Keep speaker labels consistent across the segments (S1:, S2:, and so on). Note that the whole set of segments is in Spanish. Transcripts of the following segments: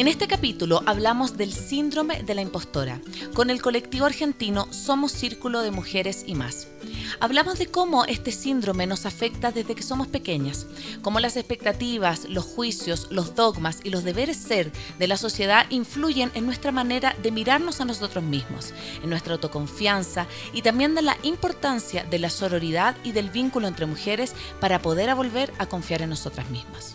S1: En este capítulo hablamos del síndrome de la impostora. Con el colectivo argentino Somos Círculo de Mujeres y más. Hablamos de cómo este síndrome nos afecta desde que somos pequeñas, cómo las expectativas, los juicios, los dogmas y los deberes ser de la sociedad influyen en nuestra manera de mirarnos a nosotros mismos, en nuestra autoconfianza y también de la importancia de la sororidad y del vínculo entre mujeres para poder volver a confiar en nosotras mismas.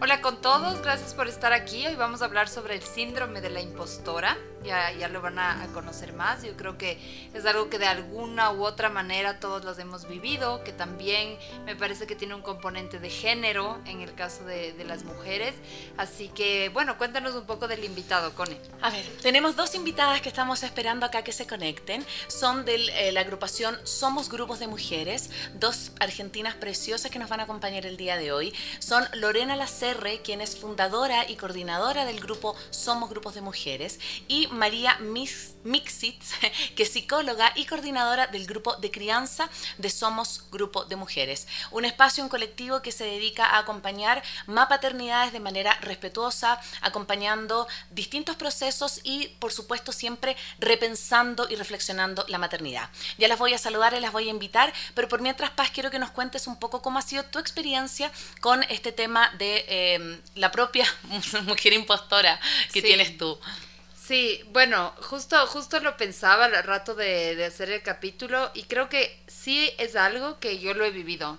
S2: Hola con todos, gracias por estar aquí. Hoy vamos a hablar sobre el síndrome de la impostora ya, ya lo van a, conocer más. Yo creo que es algo que de alguna u otra manera todos los hemos vivido, que también me parece que tiene un componente de género en el caso de, de las mujeres. Así que, bueno, cuéntanos un poco del invitado, Cone.
S1: A ver, tenemos dos invitadas que estamos esperando acá que se conecten. Son de eh, la agrupación Somos Grupos de Mujeres, dos argentinas preciosas que nos van a acompañar el día de hoy. Son Lorena Lacerre, quien es fundadora y coordinadora del grupo Somos Grupos de Mujeres, y María Mixitz, que es psicóloga y coordinadora del grupo de crianza de Somos Grupo de Mujeres, un espacio, un colectivo que se dedica a acompañar más paternidades de manera respetuosa, acompañando distintos procesos y, por supuesto, siempre repensando y reflexionando la maternidad. Ya las voy a saludar y las voy a invitar, pero por mientras, Paz, quiero que nos cuentes un poco cómo ha sido tu experiencia con este tema de eh, la propia mujer impostora que tienes tú.
S2: Sí, bueno, justo, justo lo pensaba al rato de, de, hacer el capítulo y creo que sí es algo que yo lo he vivido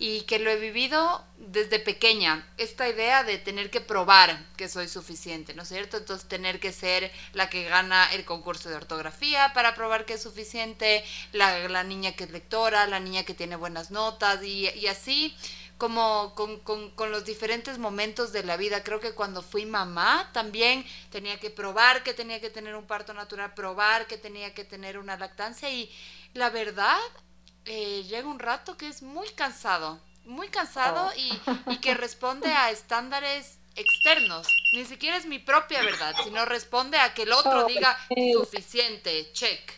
S2: y que lo he vivido desde pequeña, esta idea de tener que probar que soy suficiente, ¿no es cierto? Entonces tener que ser la que gana el concurso de ortografía para probar que es suficiente, la, la niña que es lectora, la niña que tiene buenas notas y, y así como con, con, con, los diferentes momentos de la vida. Creo que cuando fui mamá también tenía que probar que tenía que tener un parto natural, probar que tenía que tener una lactancia y la verdad eh, llega un rato que es muy cansado, muy cansado oh. y, y que responde a estándares externos. Ni siquiera es mi propia verdad, sino responde a que el otro oh, diga suficiente, check.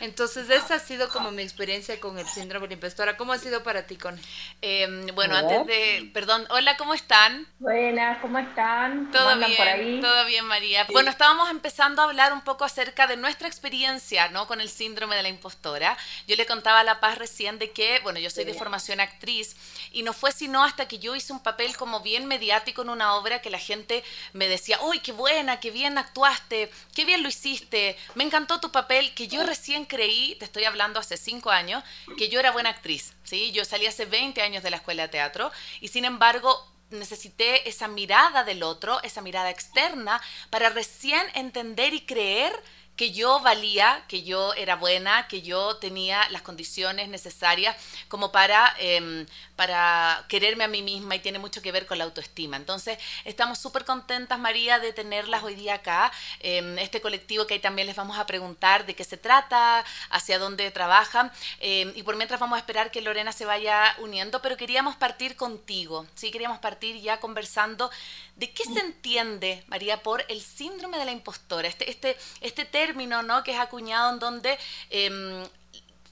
S2: Entonces, esa ha sido como mi experiencia con el síndrome de la impostora. ¿Cómo ha sido para ti, con?
S1: Eh, bueno, antes de, perdón, hola, ¿cómo están?
S3: Buenas, ¿cómo están?
S1: Todo bien, por ahí? todo bien, María. Bueno, estábamos empezando a hablar un poco acerca de nuestra experiencia, ¿no? Con el síndrome de la impostora. Yo le contaba a La Paz recién de que, bueno, yo soy de formación actriz y no fue sino hasta que yo hice un papel como bien mediático en una obra que la gente me decía, uy, qué buena, qué bien actuaste, qué bien lo hiciste, me encantó tu papel, que yo recién creí, te estoy hablando hace cinco años, que yo era buena actriz, ¿sí? Yo salí hace 20 años de la escuela de teatro y sin embargo necesité esa mirada del otro, esa mirada externa, para recién entender y creer que yo valía, que yo era buena, que yo tenía las condiciones necesarias como para, em, para quererme a mí misma y tiene mucho que ver con la autoestima. Entonces, estamos súper contentas, María, de tenerlas hoy día acá, em, este colectivo que ahí también les vamos a preguntar de qué se trata, hacia dónde trabajan, em, y por mientras vamos a esperar que Lorena se vaya uniendo, pero queríamos partir contigo, ¿sí? Queríamos partir ya conversando de qué se entiende, María, por el síndrome de la impostora, este, este, este término ¿no? que es acuñado en donde em,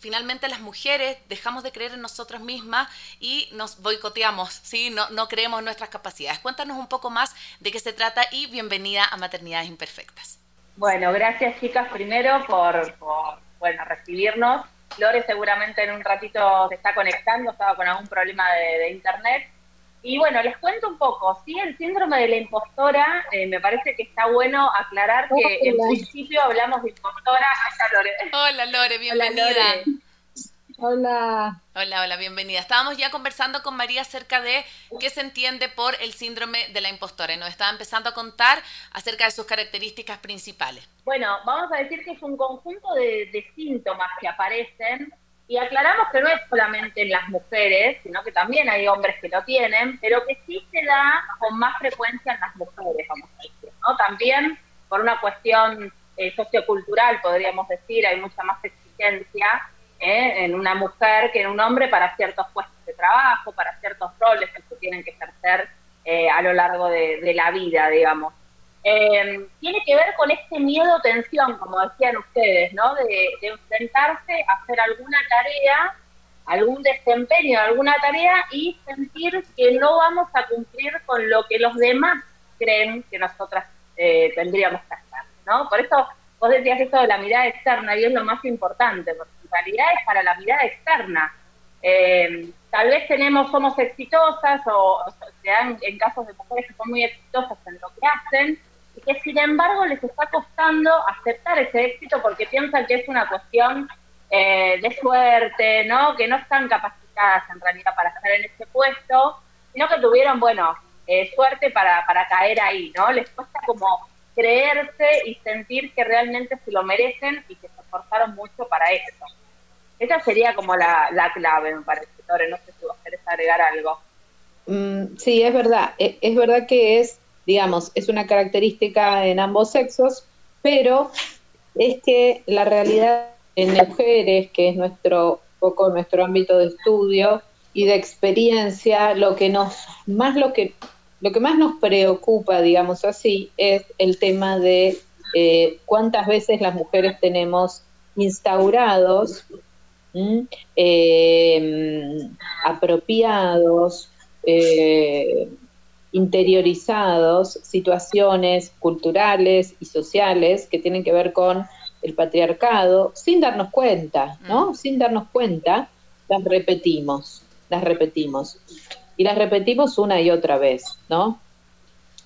S1: finalmente las mujeres dejamos de creer en nosotras mismas y nos boicoteamos, ¿sí? no, no creemos en nuestras capacidades. Cuéntanos un poco más de qué se trata y bienvenida a Maternidades Imperfectas.
S3: Bueno, gracias chicas primero por, bueno, recibirnos. Lore seguramente en un ratito se está conectando, estaba con algún problema de, internet. Y bueno, les cuento un poco. Sí, el síndrome de la impostora, eh, me parece que está bueno aclarar que en principio hablamos de impostora.
S1: Hola Lore, bienvenida.
S4: Hola,
S1: Hola, hola, bienvenida. Estábamos ya conversando con María acerca de qué se entiende por el síndrome de la impostora y nos estaba empezando a contar acerca de sus características principales.
S3: Bueno, vamos a decir que es un conjunto de, de síntomas que aparecen y aclaramos que no es solamente en las mujeres, sino que también hay hombres que lo tienen, pero que sí se da con más frecuencia en las mujeres, vamos a decir, ¿no? También por una cuestión eh, sociocultural, podríamos decir, hay mucha más exigencia ¿eh? en una mujer que en un hombre para ciertos puestos de trabajo, para ciertos roles que se tienen que ejercer eh, a lo largo de, de la vida, digamos. Eh, tiene que ver con este miedo tensión, como decían ustedes, ¿no? De, enfrentarse a hacer alguna tarea, algún desempeño de alguna tarea y sentir que no vamos a cumplir con lo que los demás creen que nosotras eh, tendríamos que hacer, ¿no? Por eso vos decías eso de la mirada externa y es lo más importante, porque en realidad es para la mirada externa. Eh, tal vez tenemos, somos exitosas o, o sea, en casos de mujeres que son muy exitosas en lo que hacen, que sin embargo les está costando aceptar ese éxito porque piensan que es una cuestión eh, de suerte, ¿no? Que no están capacitadas en realidad para estar en ese puesto, sino que tuvieron, bueno, eh, suerte para, para caer ahí, ¿no? Les cuesta como creerse y sentir que realmente se lo merecen y que se esforzaron mucho para eso. Esa sería como la, la clave, me parece, Tore. No sé si vos querés agregar algo.
S4: Mm, sí, es verdad. Es, es verdad que es digamos, es una característica en ambos sexos, pero es que la realidad en mujeres, que es nuestro poco nuestro ámbito de estudio y de experiencia, lo que nos más lo que lo que más nos preocupa, digamos así, es el tema de eh, cuántas veces las mujeres tenemos instaurados, eh, apropiados, eh, interiorizados situaciones culturales y sociales que tienen que ver con el patriarcado, sin darnos cuenta, ¿no? Mm. Sin darnos cuenta, las repetimos, las repetimos. Y las repetimos una y otra vez, ¿no?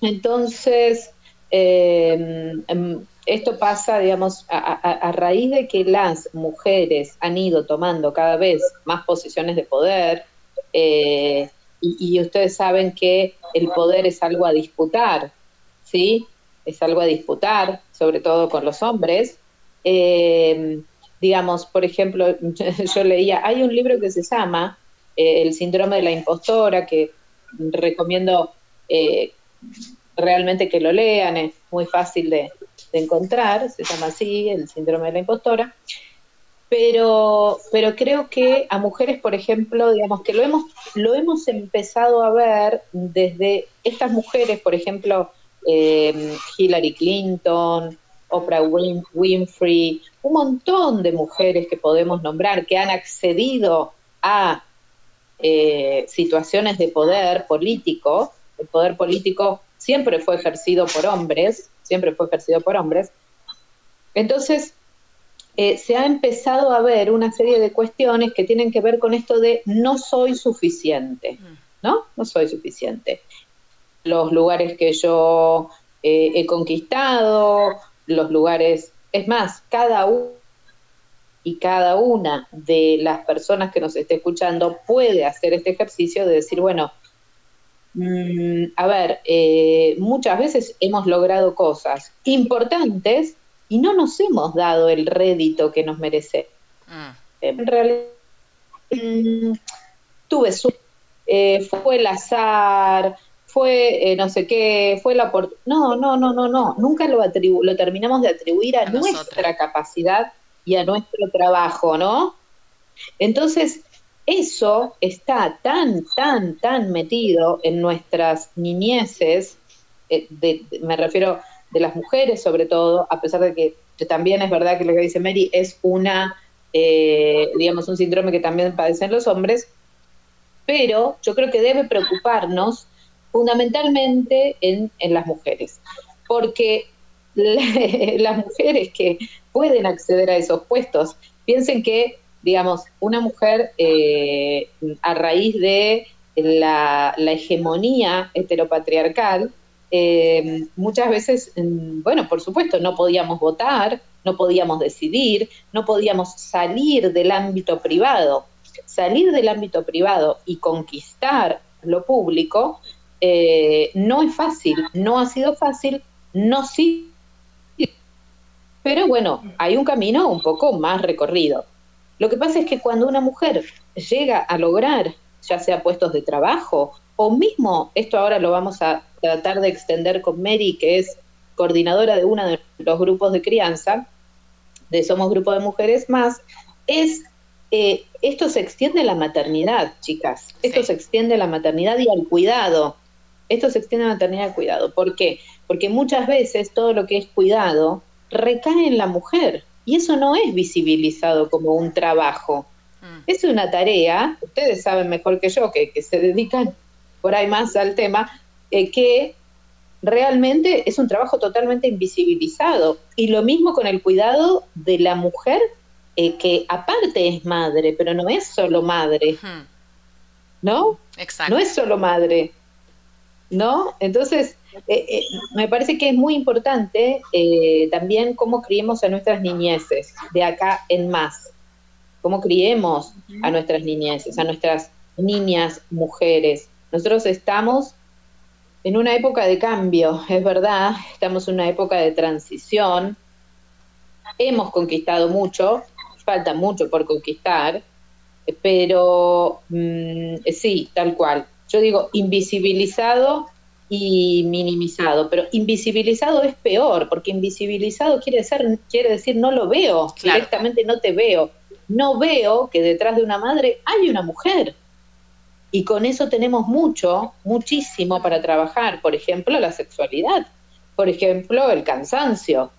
S4: Entonces, em, em, esto pasa, digamos, a, raíz de que las mujeres han ido tomando cada vez más posiciones de poder, eh, y, ustedes saben que el poder es algo a disputar, ¿sí? Es algo a disputar, sobre todo con los hombres. Eh, digamos, por ejemplo, yo leía, hay un libro que se llama eh, El síndrome de la impostora, que recomiendo eh, realmente que lo lean, es muy fácil de, de encontrar, se llama así, El síndrome de la impostora pero, pero creo que a mujeres, por ejemplo, digamos que lo hemos, lo hemos empezado a ver desde estas mujeres, por ejemplo, eh, Hillary Clinton, Oprah Winfrey, un montón de mujeres que podemos nombrar que han accedido a eh, situaciones de poder político. El poder político siempre fue ejercido por hombres, siempre fue ejercido por hombres. Entonces, eh, se ha empezado a ver una serie de cuestiones que tienen que ver con esto de no soy suficiente, mm. ¿no? No soy suficiente. Los lugares que yo eh, he conquistado, los lugares, es más, cada uno y cada una de las personas que nos esté escuchando puede hacer este ejercicio de decir, bueno, mm, a ver, eh, muchas veces hemos logrado cosas importantes y no nos hemos dado el rédito que nos merece. Mm. En realidad, mm, tuve su, eh, fue el azar, fue eh, no sé qué, fue la oportunidad. No, no, no, no, no. Nunca lo, lo terminamos de atribuir a, nuestra capacidad y a nuestro trabajo, ¿no? Entonces, eso está tan, tan, tan metido en nuestras niñeces, eh, me refiero de las mujeres sobre todo, a pesar de que, también es verdad que lo que dice Mary es una, eh, digamos, un síndrome que también padecen los hombres, pero yo creo que debe preocuparnos fundamentalmente en, las mujeres, porque las mujeres que pueden acceder a esos puestos, piensen que, digamos, una mujer eh, a raíz de la, hegemonía heteropatriarcal, eh, muchas veces, mm, bueno, por supuesto, no podíamos votar, no podíamos decidir, no podíamos salir del ámbito privado. Salir del ámbito privado y conquistar lo público eh, no es fácil, no ha sido fácil, no sí. Pero bueno, hay un camino un poco más recorrido. Lo que pasa es que cuando una mujer llega a lograr, ya sea puestos de trabajo o mismo, esto ahora lo vamos a tratar de extender con Mary, que es coordinadora de uno de los grupos de crianza, de Somos Grupo de Mujeres Más, es eh, esto se extiende a la maternidad, chicas. Esto se extiende a la maternidad y al cuidado. Esto se extiende a la maternidad y al cuidado. ¿Por qué? Porque muchas veces todo lo que es cuidado recae en la mujer y eso no es visibilizado como un trabajo. Mm. Es una tarea, ustedes saben mejor que yo, que, se dedican por ahí más al tema, eh, que realmente es un trabajo totalmente invisibilizado. Y lo mismo con el cuidado de la mujer, eh, que aparte es madre, pero no es solo madre. ¿No? Exacto. No es solo madre. ¿No? Entonces, eh, me parece que es muy importante también cómo criemos a nuestras niñeces, de acá en más. Cómo criemos a nuestras niñeces, a nuestras niñas mujeres. Nosotros estamos en una época de cambio, es verdad, estamos en una época de transición, hemos conquistado mucho, falta mucho por conquistar, pero mm, sí, tal cual. Yo digo invisibilizado y minimizado, pero invisibilizado es peor, porque invisibilizado quiere, ser, quiere decir no lo veo, directamente no te veo. No veo que detrás de una madre hay una mujer. Y con eso tenemos mucho, muchísimo para trabajar. Por ejemplo, la sexualidad. Por ejemplo, el cansancio.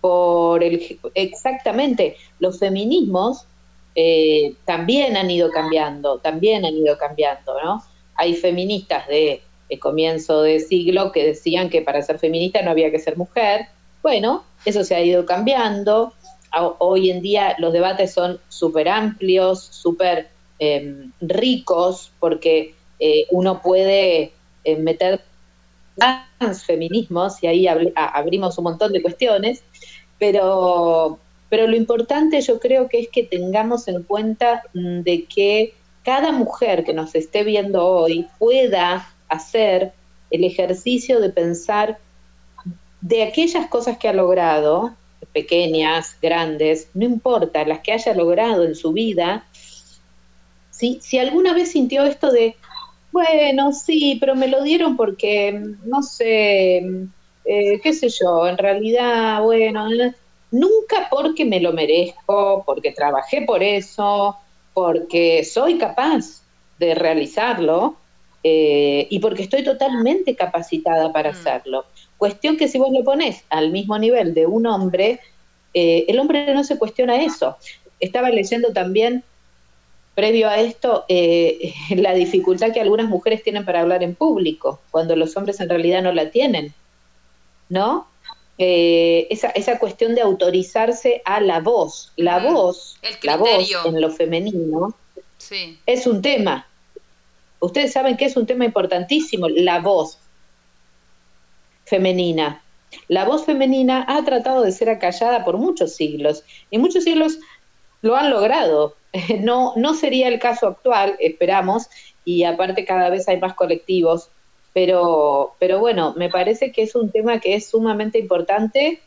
S4: Por el, exactamente, los feminismos eh, también han ido cambiando, también han ido cambiando, ¿no? Hay feministas de, de comienzo de siglo que decían que para ser feminista no había que ser mujer. Bueno, eso se ha ido cambiando. Hoy en día los debates son súper amplios, súper Em, ricos porque eh, uno puede eh, meter transfeminismos y ahí abrimos un montón de cuestiones, pero, pero lo importante yo creo que es que tengamos en cuenta mm, de que cada mujer que nos esté viendo hoy pueda hacer el ejercicio de pensar de aquellas cosas que ha logrado, pequeñas, grandes, no importa, las que haya logrado en su vida, si, alguna vez sintió esto de, bueno, sí, pero me lo dieron porque, no sé, eh, qué sé yo, en realidad, bueno, nunca porque me lo merezco, porque trabajé por eso, porque soy capaz de realizarlo eh, y porque estoy totalmente capacitada para mm. hacerlo. Cuestión que si vos lo pones al mismo nivel de un hombre, eh, el hombre no se cuestiona eso. Estaba leyendo también previo a esto, eh, la dificultad que algunas mujeres tienen para hablar en público, cuando los hombres en realidad no la tienen, ¿no? Eh, esa, esa cuestión de autorizarse a la voz, la voz, la voz en lo femenino, es un tema. Ustedes saben que es un tema importantísimo, la voz femenina. La voz femenina ha tratado de ser acallada por muchos siglos y muchos siglos lo han logrado, No, no sería el caso actual, esperamos, y aparte cada vez hay más colectivos, pero, pero bueno, me parece que es un tema que es sumamente importante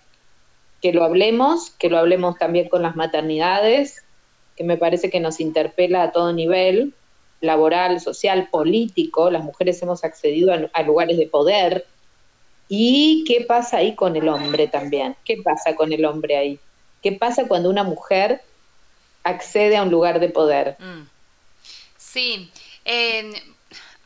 S4: que lo hablemos, que lo hablemos también con las maternidades, que me parece que nos interpela a todo nivel, laboral, social, político, las mujeres hemos accedido a, lugares de poder. ¿Y qué pasa ahí con el hombre también? ¿Qué pasa con el hombre ahí? ¿Qué pasa cuando una mujer accede a un lugar de poder. Mm.
S2: Sí,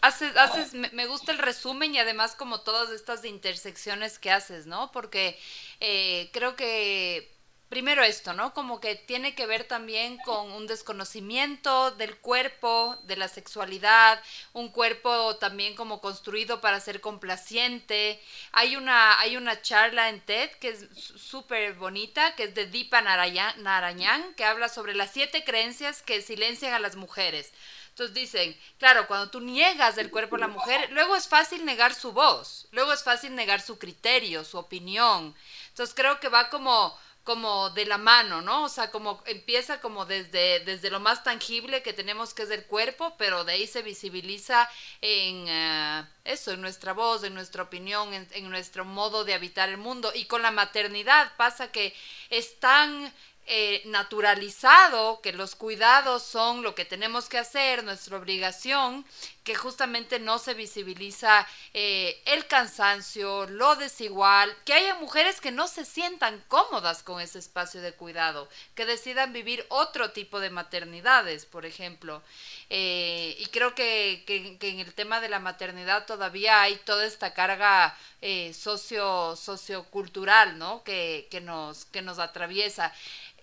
S2: haces, haces, me gusta el resumen y además como todas estas intersecciones que haces, ¿no? Porque eh, creo que primero esto, ¿no? Como que tiene que ver también con un desconocimiento del cuerpo, de la sexualidad, un cuerpo también como construido para ser complaciente. Hay una, hay una charla en TED que es súper bonita, que es de Deepa Narayan, que habla sobre las siete creencias que silencian a las mujeres Entonces dicen, claro, cuando tú niegas el cuerpo de la mujer, luego es fácil negar su voz, luego es fácil negar su criterio, su opinión. Entonces creo que va como como de la mano, ¿no? O sea, como empieza como desde, desde lo más tangible que tenemos que es el cuerpo, pero de ahí se visibiliza en eh, eso, en nuestra voz, en nuestra opinión, en, en, nuestro modo de habitar el mundo. Y con la maternidad pasa que es tan eh, naturalizado que los cuidados son lo que tenemos que hacer, nuestra obligación, que justamente no se visibiliza eh, el cansancio, lo desigual, que haya mujeres que no se sientan cómodas con ese espacio de cuidado, que decidan vivir otro tipo de maternidades, por ejemplo. Eh, y creo que, que, en el tema de la maternidad todavía hay toda esta carga socio, sociocultural, ¿no? Que, que, nos, que nos atraviesa.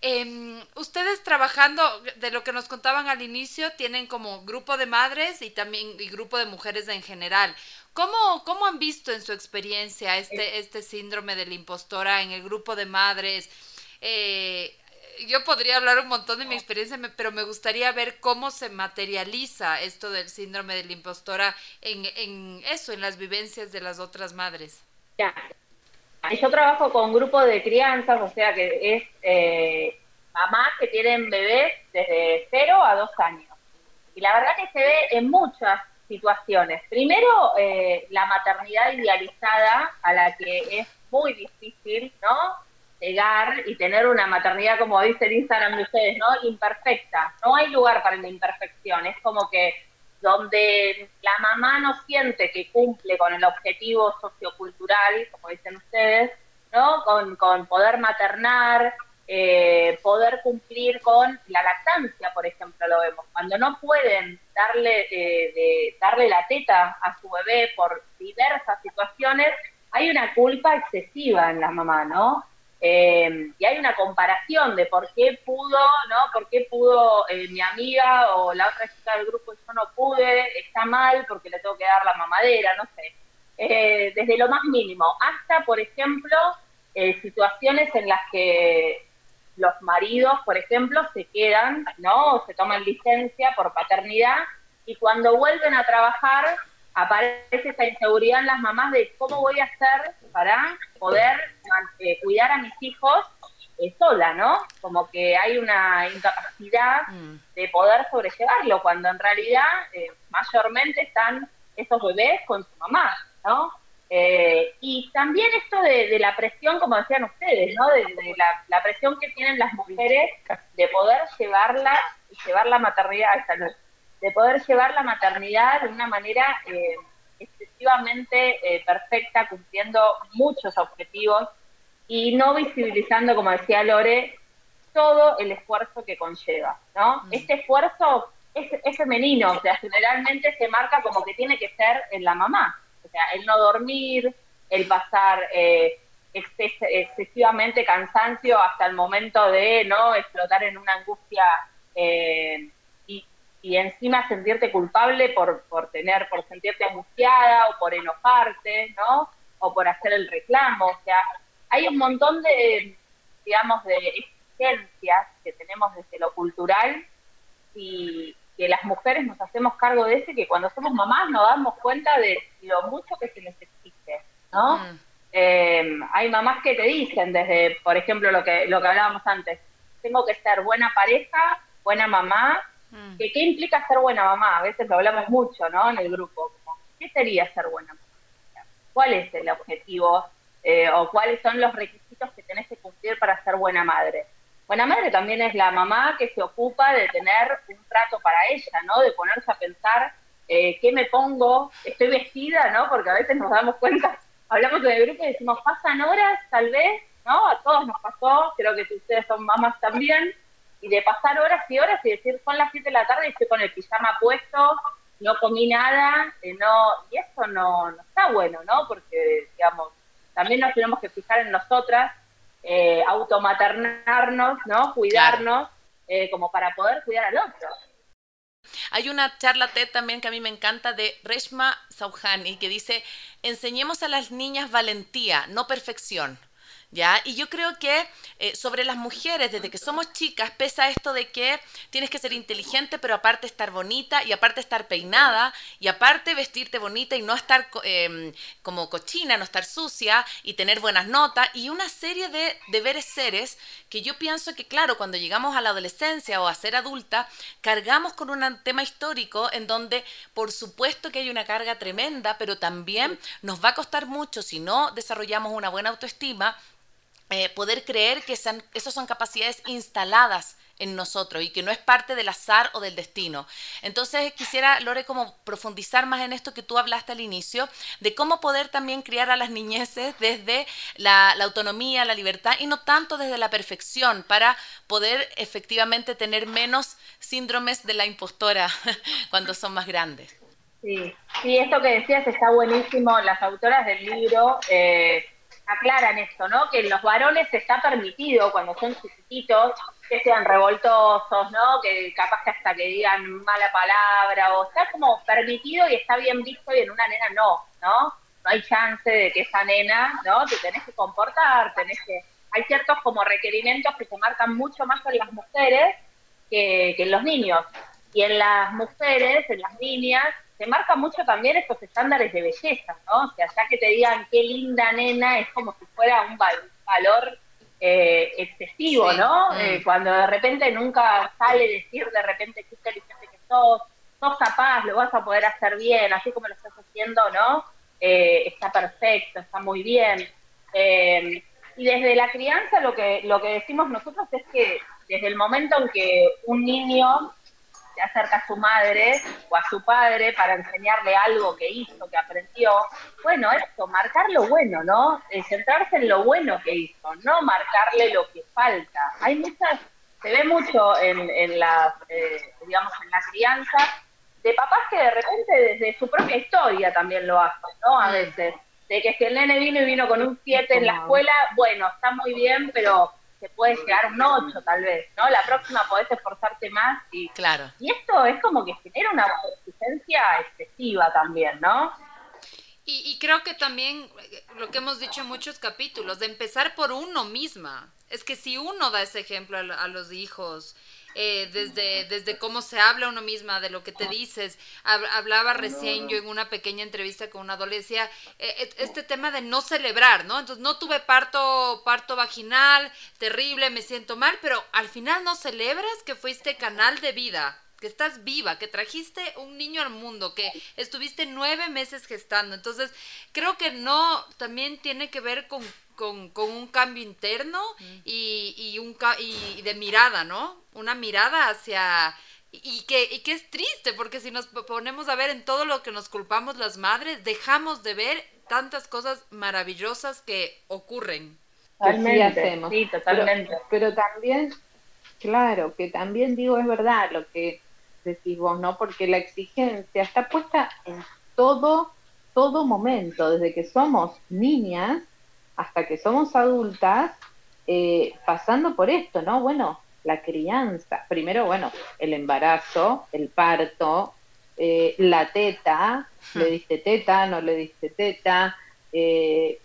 S2: Eh, ustedes trabajando, de lo que nos contaban al inicio, tienen como grupo de madres y también y grupo de mujeres en general. ¿Cómo, ¿Cómo han visto en su experiencia este, este síndrome de la impostora en el grupo de madres? Eh, yo podría hablar un montón de mi experiencia, pero me gustaría ver cómo se materializa esto del síndrome de la impostora en, en eso, en las vivencias de las otras madres.
S3: Ya, yo trabajo con grupos de crianzas, o sea que es eh, mamás que tienen bebés desde 0 a 2 años. Y la verdad que se ve en muchas situaciones. Primero, eh, la maternidad idealizada, a la que es muy difícil, ¿no? Llegar y tener una maternidad, como dice el Instagram de ustedes, ¿no? Imperfecta. No hay lugar para la imperfección. Es como que donde la mamá no siente que cumple con el objetivo sociocultural, como dicen ustedes, ¿no? Con, con poder maternar, eh, poder cumplir con la lactancia, por ejemplo, lo vemos. Cuando no pueden darle, eh, de, darle la teta a su bebé por diversas situaciones, hay una culpa excesiva en la mamá, ¿no? Eh, y hay una comparación de por qué pudo, ¿no? Por qué pudo eh, mi amiga o la otra chica del grupo yo no pude, está mal porque le tengo que dar la mamadera, no sé. Eh, desde lo más mínimo, hasta, por ejemplo, situaciones en las que los maridos, por ejemplo, se quedan, ¿no? se toman licencia por paternidad y cuando vuelven a trabajar aparece esa inseguridad en las mamás de cómo voy a hacer para poder eh, cuidar a mis hijos eh, sola, ¿no? Como que hay una incapacidad mm. de poder sobrellevarlo, cuando en realidad eh, mayormente están esos bebés con su mamá, ¿no? y también esto de, la presión, como decían ustedes, ¿no? De, la, la, presión que tienen las mujeres de poder llevarla, llevar la maternidad, de poder llevar la maternidad de una manera eh, excesivamente eh, perfecta, cumpliendo muchos objetivos y no visibilizando, como decía Lore, todo el esfuerzo que conlleva, ¿no? Mm. Este esfuerzo es, femenino, o sea, generalmente se marca como que tiene que ser en la mamá, o sea, el no dormir, el pasar eh, excesivamente cansancio hasta el momento de no explotar en una angustia eh, y encima sentirte culpable por, por tener, por sentirte angustiada o por enojarte, ¿no? O por hacer el reclamo. O sea, hay un montón de, digamos, de exigencias que tenemos desde lo cultural y que las mujeres nos hacemos cargo de ese, que cuando somos mamás nos damos cuenta de lo mucho que se necesita ¿no? Mm. Eh, hay mamás que te dicen desde, por ejemplo, lo que, lo que hablábamos antes, tengo que ser buena pareja, buena mamá Mm. ¿Qué, implica ser buena mamá? A veces lo hablamos mucho, ¿no? En el grupo. ¿Qué sería ser buena mamá? ¿Cuál es el objetivo eh, o cuáles son los requisitos que tenés que cumplir para ser buena madre? Buena madre también es la mamá que se ocupa de tener un trato para ella, ¿no? De ponerse a pensar eh, qué me pongo, estoy vestida, ¿no? Porque a veces nos damos cuenta, hablamos en el grupo y decimos, pasan horas, tal vez, ¿no? A todos nos pasó, creo que ustedes son mamás también, y de pasar horas y horas y decir, son las 7 de la tarde y estoy con el pijama puesto, no comí nada, eh, no y eso no, no, está bueno, ¿no? Porque, digamos, también nos tenemos que fijar en nosotras, eh, automaternarnos, ¿no? Cuidarnos, eh, como para poder cuidar al otro.
S1: Hay una charla TED también que a mí me encanta de Reshma Sauhani que dice, enseñemos a las niñas valentía, no perfección. ¿Ya? Y yo creo que eh, sobre las mujeres, desde que somos chicas, pesa esto de que tienes que ser inteligente, pero aparte estar bonita, y aparte estar peinada, y aparte vestirte bonita y no estar em, como cochina, no estar sucia, y tener buenas notas, y una serie de deberes seres que yo pienso que, claro, cuando llegamos a la adolescencia o a ser adulta, cargamos con un tema histórico en donde, por supuesto que hay una carga tremenda, pero también nos va a costar mucho si no desarrollamos una buena autoestima eh, poder creer que esas son capacidades instaladas en nosotros y que no es parte del azar o del destino. Entonces quisiera, Lore, como profundizar más en esto que tú hablaste al inicio, de cómo poder también criar a las niñeces desde la, autonomía, la libertad y no tanto desde la perfección para poder efectivamente tener menos síndromes de la impostora cuando son más grandes.
S3: Sí, sí, esto que decías está buenísimo. Las autoras del libro eh, aclaran esto, ¿no? Que los varones está permitido cuando son chiquititos que sean revoltosos, ¿no? Que capaz que hasta que digan mala palabra o está como permitido y está bien visto y en una nena no, ¿no? No hay chance de que esa nena, ¿no? Te tenés que comportar, tenés que... Hay ciertos como requerimientos que se marcan mucho más en las mujeres que, que en los niños. Y en las mujeres, en las niñas, se marca mucho también estos estándares de belleza, ¿no? O sea, ya que te digan qué linda nena, es como si fuera un valor eh, excesivo, ¿no? Mm. Eh, cuando de repente nunca sale decir de repente qué inteligente que sos, sos capaz, lo vas a poder hacer bien, así como lo estás haciendo, ¿no? Eh, está perfecto, está muy bien. y desde la crianza lo que, lo que decimos nosotros es que desde el momento en que un niño se acerca a su madre o a su padre para enseñarle algo que hizo, que aprendió, bueno, esto, marcar lo bueno, ¿no? Eh, centrarse en lo bueno que hizo, no marcarle lo que falta. Hay muchas, se ve mucho en, en la, eh, digamos, en la crianza de papás que de repente desde su propia historia también lo hacen, ¿no? A veces. De que si el nene vino y vino con un 7 en la escuela, bueno, está muy bien, pero se puede llegar a un 8 tal vez, ¿no? La próxima podés esforzarte más y,
S1: claro.
S3: y esto es como que genera una exigencia excesiva también, ¿no?
S2: Y, y, creo que también eh, lo que hemos dicho en muchos capítulos, de empezar por uno misma. Es que si uno da ese ejemplo a, a los hijos, eh, desde, desde cómo se habla uno misma, de lo que te dices. Hablaba recién yo en una pequeña entrevista con una adolescente, eh, este tema de no celebrar, ¿no? Entonces no tuve parto, parto vaginal, terrible, me siento mal, pero al final no celebras que fuiste canal de vida que estás viva, que trajiste un niño al mundo, que estuviste nueve meses gestando. Entonces, creo que no, también tiene que ver con con, con un cambio interno y, y, un, y de mirada, ¿no? Una mirada hacia... Y que, y que es triste, porque si nos ponemos a ver en todo lo que nos culpamos las madres, dejamos de ver tantas cosas maravillosas que ocurren.
S4: Totalmente, hacemos. Sí, totalmente. Pero, pero, también, claro, que también digo, es verdad lo que decís vos, ¿no? Porque la exigencia está puesta en todo, todo momento, desde que somos niñas hasta que somos adultas, eh, pasando por esto, ¿no? Bueno, la crianza, primero, bueno, el embarazo, el parto, eh, la teta, le hmm. diste teta, no le diste teta, eh,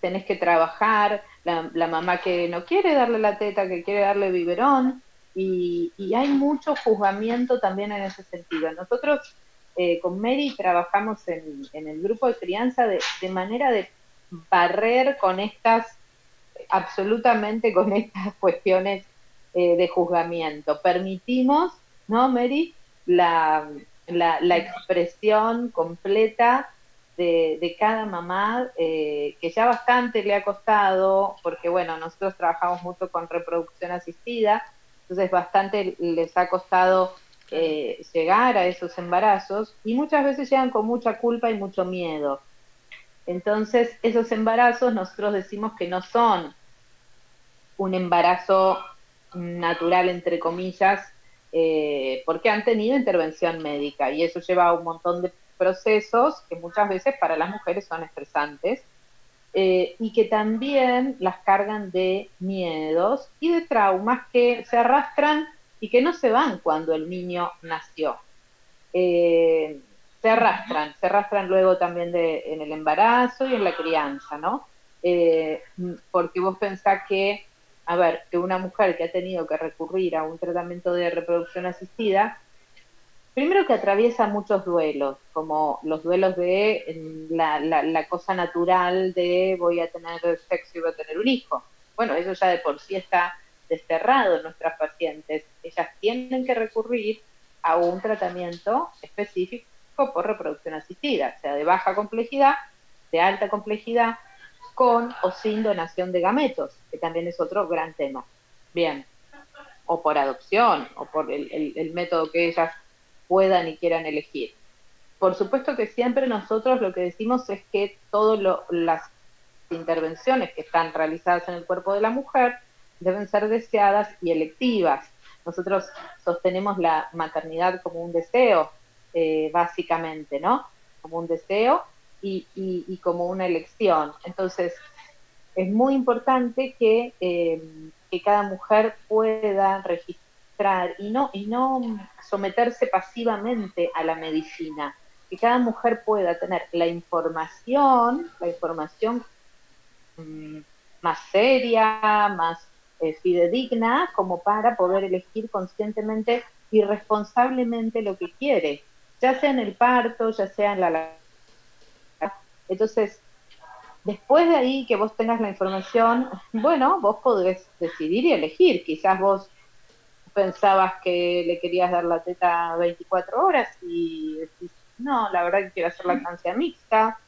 S4: tenés que trabajar, la, mamá que no quiere darle la teta, que quiere darle biberón, y, hay mucho juzgamiento también en ese sentido. Nosotros con Mary trabajamos en, el grupo de crianza de manera de barrer con estas, absolutamente con estas cuestiones eh, de juzgamiento. Permitimos, ¿no, Mary? La, la, expresión completa de, cada mamá, eh, que ya bastante le ha costado, porque bueno, nosotros trabajamos mucho con reproducción asistida, entonces bastante les ha costado eh, llegar a esos embarazos y muchas veces llegan con mucha culpa y mucho miedo. Entonces, esos embarazos nosotros decimos que no son un embarazo natural, entre comillas, eh, porque han tenido intervención médica y eso lleva a un montón de procesos que muchas veces para las mujeres son estresantes eh, y que también las cargan de miedos y de traumas que se arrastran y que no se van cuando el niño nació. Eh, se arrastran, se arrastran luego también de, en el embarazo y en la crianza, ¿no? eh, porque vos pensás que, a ver, que una mujer que ha tenido que recurrir a un tratamiento de reproducción asistida, primero que atraviesa muchos duelos, como los duelos de la, la, cosa natural de voy a tener sexo y voy a tener un hijo. Bueno, eso ya de por sí está desterrado en nuestras pacientes. Ellas tienen que recurrir a un tratamiento específico por reproducción asistida, sea de baja complejidad, de alta complejidad, con o sin donación de gametos, que también es otro gran tema. Bien, o por adopción, o por el, método que ellas puedan y quieran elegir. Por supuesto que siempre nosotros lo que decimos es que todas las intervenciones que están realizadas en el cuerpo de la mujer deben ser deseadas y electivas. Nosotros sostenemos la maternidad como un deseo, eh, básicamente, ¿no? Como un deseo y, como una elección. Entonces, es muy importante que, eh, que cada mujer pueda registrar y no, y no someterse pasivamente a la medicina, que cada mujer pueda tener la información, la información mm, más seria, más eh, fidedigna, como para poder elegir conscientemente y responsablemente lo que quiere, ya sea en el parto, ya sea en la entonces, después de ahí que vos tengas la información, bueno, vos podés decidir y elegir. Quizás vos pensabas que le querías dar la teta 24 horas y decís, no, la verdad que quiero hacer la lactancia mixta.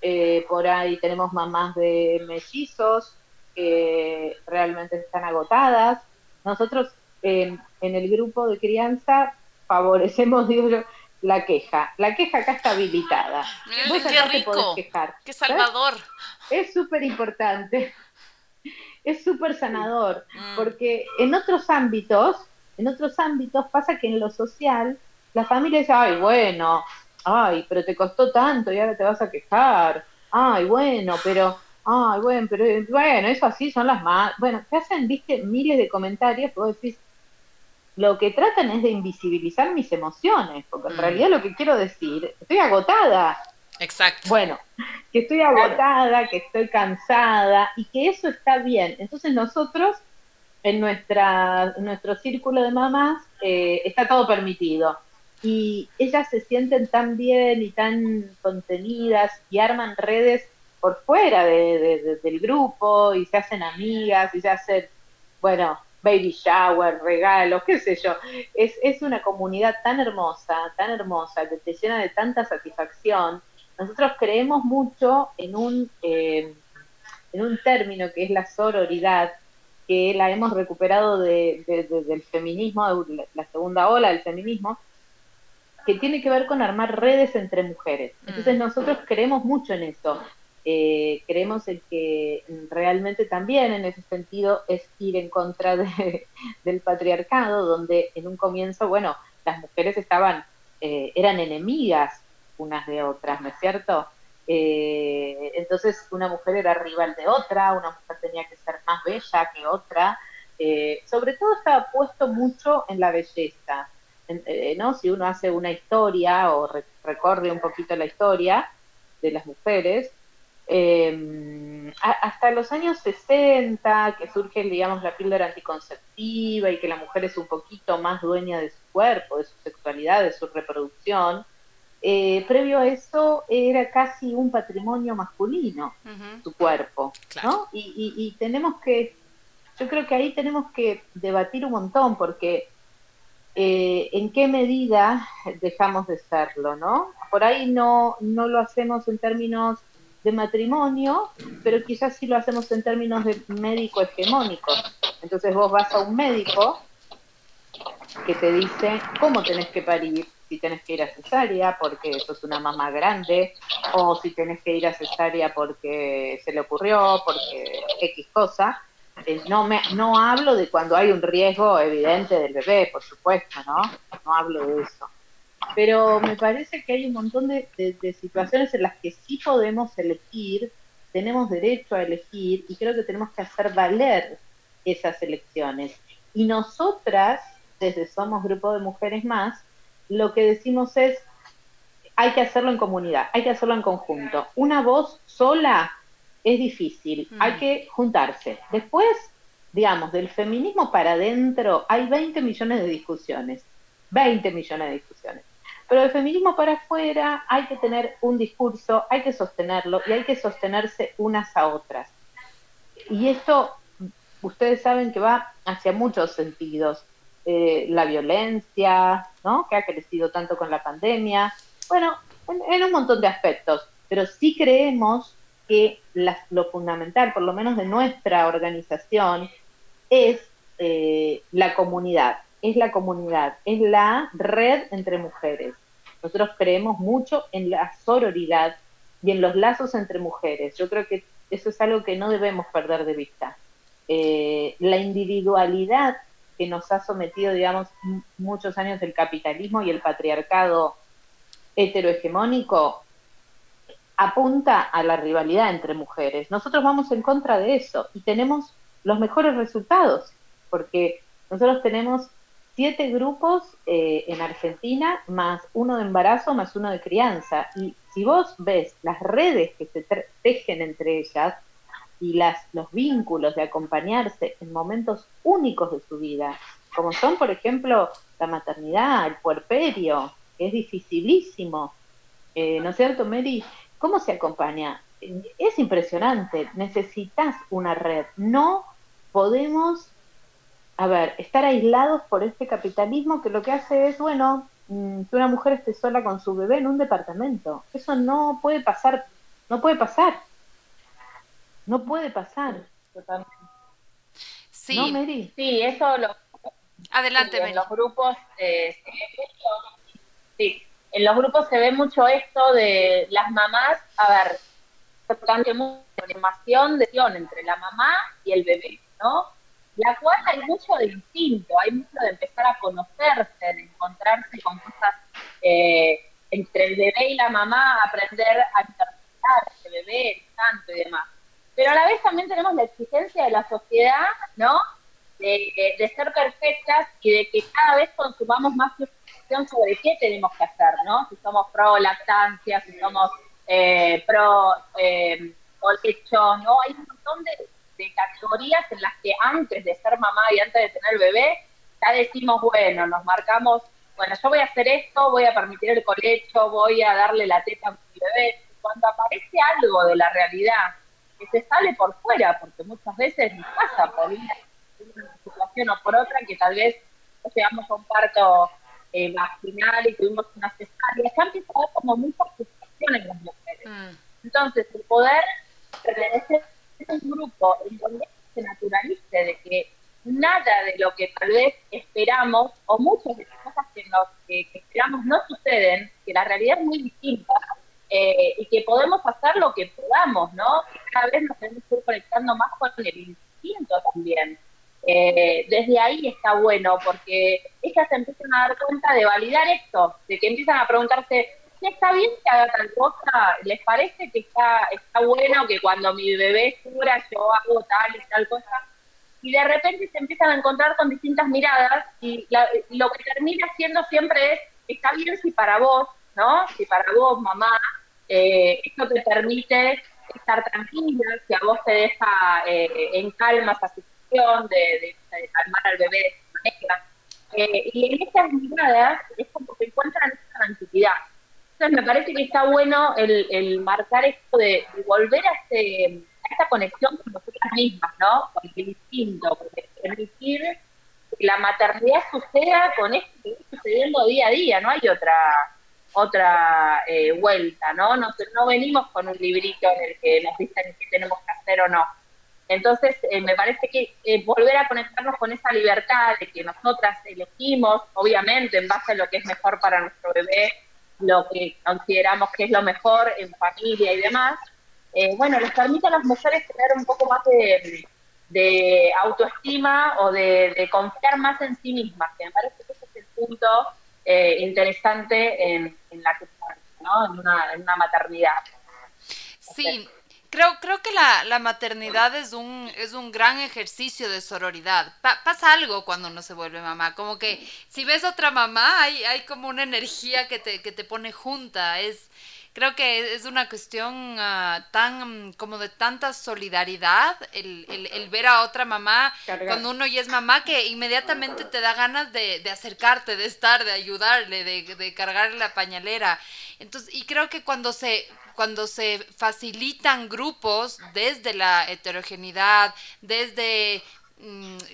S4: Eh, por ahí tenemos mamás de mellizos que realmente están agotadas. Nosotros en el grupo de crianza favorecemos, digo yo, la queja. La queja acá está habilitada.
S1: qué rico. Qué salvador.
S4: Es súper importante. Es súper sanador. Mm. Porque en otros ámbitos, en otros ámbitos pasa que en lo social, la familia dice, ay, bueno, ay, pero te costó tanto y ahora te vas a quejar. Ay, bueno, pero, ay, bueno, pero, bueno, eso así son las más. Bueno, te hacen, viste, miles de comentarios, vos decís, lo que tratan es de invisibilizar mis emociones, porque en mm. realidad lo que quiero decir, estoy agotada.
S1: Exacto.
S4: Bueno, que estoy agotada, que estoy cansada y que eso está bien. Entonces nosotros, en nuestra, nuestro círculo de mamás, eh, está todo permitido. Y ellas se sienten tan bien y tan contenidas y arman redes por fuera del grupo y se hacen amigas y se hacen, bueno, baby shower, regalos, qué sé yo. Es, es una comunidad tan hermosa, tan hermosa, que te llena de tanta satisfacción. Nosotros creemos mucho en un, eh, en un término que es la sororidad, que la hemos recuperado de, del feminismo, de la segunda ola del feminismo, que tiene que ver con armar redes entre mujeres. Entonces mm. nosotros creemos mucho en eso. Eh, creemos en que realmente también en ese sentido es ir en contra del patriarcado, donde en un comienzo, bueno, las mujeres estaban, eh, eran enemigas unas de otras, ¿no es cierto? Eh, entonces una mujer era rival de otra, una mujer tenía que ser más bella que otra, sobre todo estaba puesto mucho en la belleza, ¿no? Si uno hace una historia o recorre un poquito la historia de las mujeres, eh, hasta los años 60, que surge, digamos, la píldora anticonceptiva y que la mujer es un poquito más dueña de su cuerpo, de su sexualidad, de su reproducción, eh, previo a eso era casi un patrimonio masculino, su cuerpo, ¿no? Y, y, tenemos que, yo creo que ahí tenemos que debatir un montón, porque eh, en qué medida dejamos de serlo, ¿no? Por ahí no, no lo hacemos en términos de matrimonio, pero quizás si lo hacemos en términos de médico hegemónico. Entonces vos vas a un médico que te dice cómo tenés que parir, si tenés que ir a cesárea porque sos una mamá grande, o si tenés que ir a cesárea porque se le ocurrió, porque X cosa. Eh, no, me, no hablo de cuando hay un riesgo evidente del bebé, por supuesto, ¿no? No hablo de eso pero me parece que hay un montón de, situaciones en las que sí podemos elegir, tenemos derecho a elegir y creo que tenemos que hacer valer esas elecciones. Y nosotras, desde Somos Grupo de Mujeres Más, lo que decimos es, hay que hacerlo en comunidad, hay que hacerlo en conjunto. Una voz sola es difícil, hay mm. que juntarse. Después, digamos, del feminismo para adentro hay 20 millones de discusiones, 20 millones de discusiones. Pero del feminismo para afuera hay que tener un discurso, hay que sostenerlo y hay que sostenerse unas a otras. Y esto, ustedes saben que va hacia muchos sentidos. Eh, la violencia, ¿no? que ha crecido tanto con la pandemia, bueno, en, un montón de aspectos, pero sí creemos que lo fundamental, por lo menos de nuestra organización, es eh, la comunidad, es la comunidad, es la red entre mujeres. Nosotros creemos mucho en la sororidad y en los lazos entre mujeres. Yo creo que eso es algo que no debemos perder de vista. Eh, la individualidad que nos ha sometido, digamos, muchos años del capitalismo y el patriarcado heterohegemónico, apunta a la rivalidad entre mujeres. Nosotros vamos en contra de eso y tenemos los mejores resultados, porque nosotros tenemos siete grupos eh, en Argentina, más uno de embarazo, más uno de crianza. Y si vos ves las redes que se tejen entre ellas, y las, los vínculos de acompañarse en momentos únicos de su vida, como son, por ejemplo, la maternidad, el puerperio, que es dificilísimo. Eh, ¿No es cierto, Mary? ¿Cómo se acompaña? Es impresionante, necesitas una red. No podemos, a ver, estar aislados por este capitalismo que lo que hace es, bueno, mm, que una mujer esté sola con su bebé en un departamento. Eso no puede pasar, no puede pasar. No puede pasar. Totalmente.
S1: Sí. ¿No,
S3: Mary? Sí, eso lo...
S1: Adelante,
S3: En los grupos eh, sí, en los grupos se ve mucho esto de las mamás, a ver, importante mucha información de entre la mamá y el bebé, ¿no? La cual hay mucho de instinto, hay mucho de empezar a conocerse, de encontrarse con cosas eh, entre el bebé y la mamá, aprender a interpretar ese bebé, el santo y demás pero a la vez también tenemos la exigencia de la sociedad, ¿no? De, ser perfectas y de que cada vez consumamos más información sobre qué tenemos que hacer, ¿no? Si somos pro lactancia, si somos eh, pro eh, ¿no? Hay un montón de, categorías en las que antes de ser mamá y antes de tener bebé, ya decimos, bueno, nos marcamos, bueno, yo voy a hacer esto, voy a permitir el colecho, voy a darle la teta a mi bebé. Cuando aparece algo de la realidad que se sale por fuera, porque muchas veces nos pasa por una, situación o por otra que tal vez llegamos a un parto eh, vaginal y tuvimos una cesárea, ya empieza a haber como mucha frustración en las mujeres. Mm. Entonces, el poder pertenecer a un grupo en donde se naturalice de que nada de lo que tal vez esperamos, o muchas de las cosas que, nos, que esperamos no suceden, que la realidad es muy distinta, eh, y que podemos hacer lo que podamos, ¿no? Cada vez nos tenemos que ir conectando más con el instinto también. Eh, desde ahí está bueno, porque ellas se empiezan a dar cuenta de validar esto, de que empiezan a preguntarse, ¿está bien que haga tal cosa? ¿Les parece que está, está bueno que cuando mi bebé llora yo hago tal y tal cosa? Y de repente se empiezan a encontrar con distintas miradas y lo que termina siendo siempre es, está bien si para vos, ¿no? Si para vos, mamá, eh, esto te permite estar tranquila, si a vos te deja eh, en calma esa situación de, calmar al bebé de esa manera. Eh, y en estas miradas es como que encuentran esa tranquilidad. Entonces me parece que está bueno el, marcar esto de, volver a, este, esta conexión con nosotras mismas, ¿no? Con el instinto, con permitir que la maternidad suceda con esto que está sucediendo día a día, no hay otra otra eh, vuelta, ¿no? ¿no? No venimos con un librito en el que nos dicen qué tenemos que hacer o no. Entonces, eh, me parece que eh, volver a conectarnos con esa libertad de que nosotras elegimos, obviamente, en base a lo que es mejor para nuestro bebé, lo que consideramos que es lo mejor en familia y demás, bueno, les permite a las mujeres tener un poco más de, autoestima o de, de, confiar más en sí mismas, que me parece que ese es el punto eh, interesante en, la que ¿no? en, una, en una maternidad.
S1: Sí, creo, creo que la, la, maternidad es un, es un gran ejercicio de sororidad. pasa algo cuando uno se vuelve mamá, como que si ves otra mamá hay, hay como una energía que te, que te pone junta, es,
S2: creo que es una cuestión ah, tan como de tanta solidaridad el, el, ver a otra mamá cuando uno ya es mamá que inmediatamente te da ganas de, de acercarte, de estar, de ayudarle, de, de cargarle la pañalera. Entonces, y creo que cuando se cuando se facilitan grupos desde la heterogeneidad, desde Mm,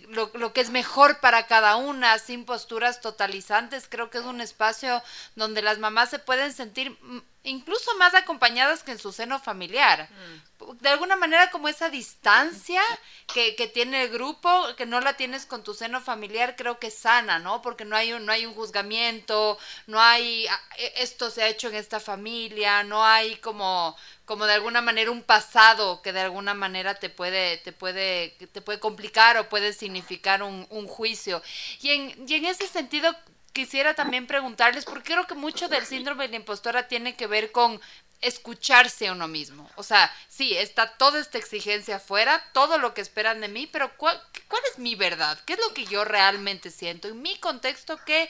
S2: lo, lo, que es mejor para cada una, sin posturas totalizantes. Creo que es un espacio donde las mamás se pueden sentir mm, incluso más acompañadas que en su seno familiar. Mm. De alguna manera como esa distancia que, que, tiene el grupo, que no la tienes con tu seno familiar, creo que es sana, ¿no? Porque no hay un, no hay un juzgamiento, no hay ah, e, esto se ha hecho en esta familia, no hay como como de alguna manera un pasado que de alguna manera te puede, te puede, te puede complicar o puede significar un, un juicio. Y en, y en ese sentido quisiera también preguntarles, porque creo que mucho del síndrome de la impostora tiene que ver con escucharse a uno mismo. O sea, sí, está toda esta exigencia afuera, todo lo que esperan de mí, pero ¿cuál, ¿cuál es mi verdad? ¿Qué es lo que yo realmente siento? En mi contexto, ¿qué,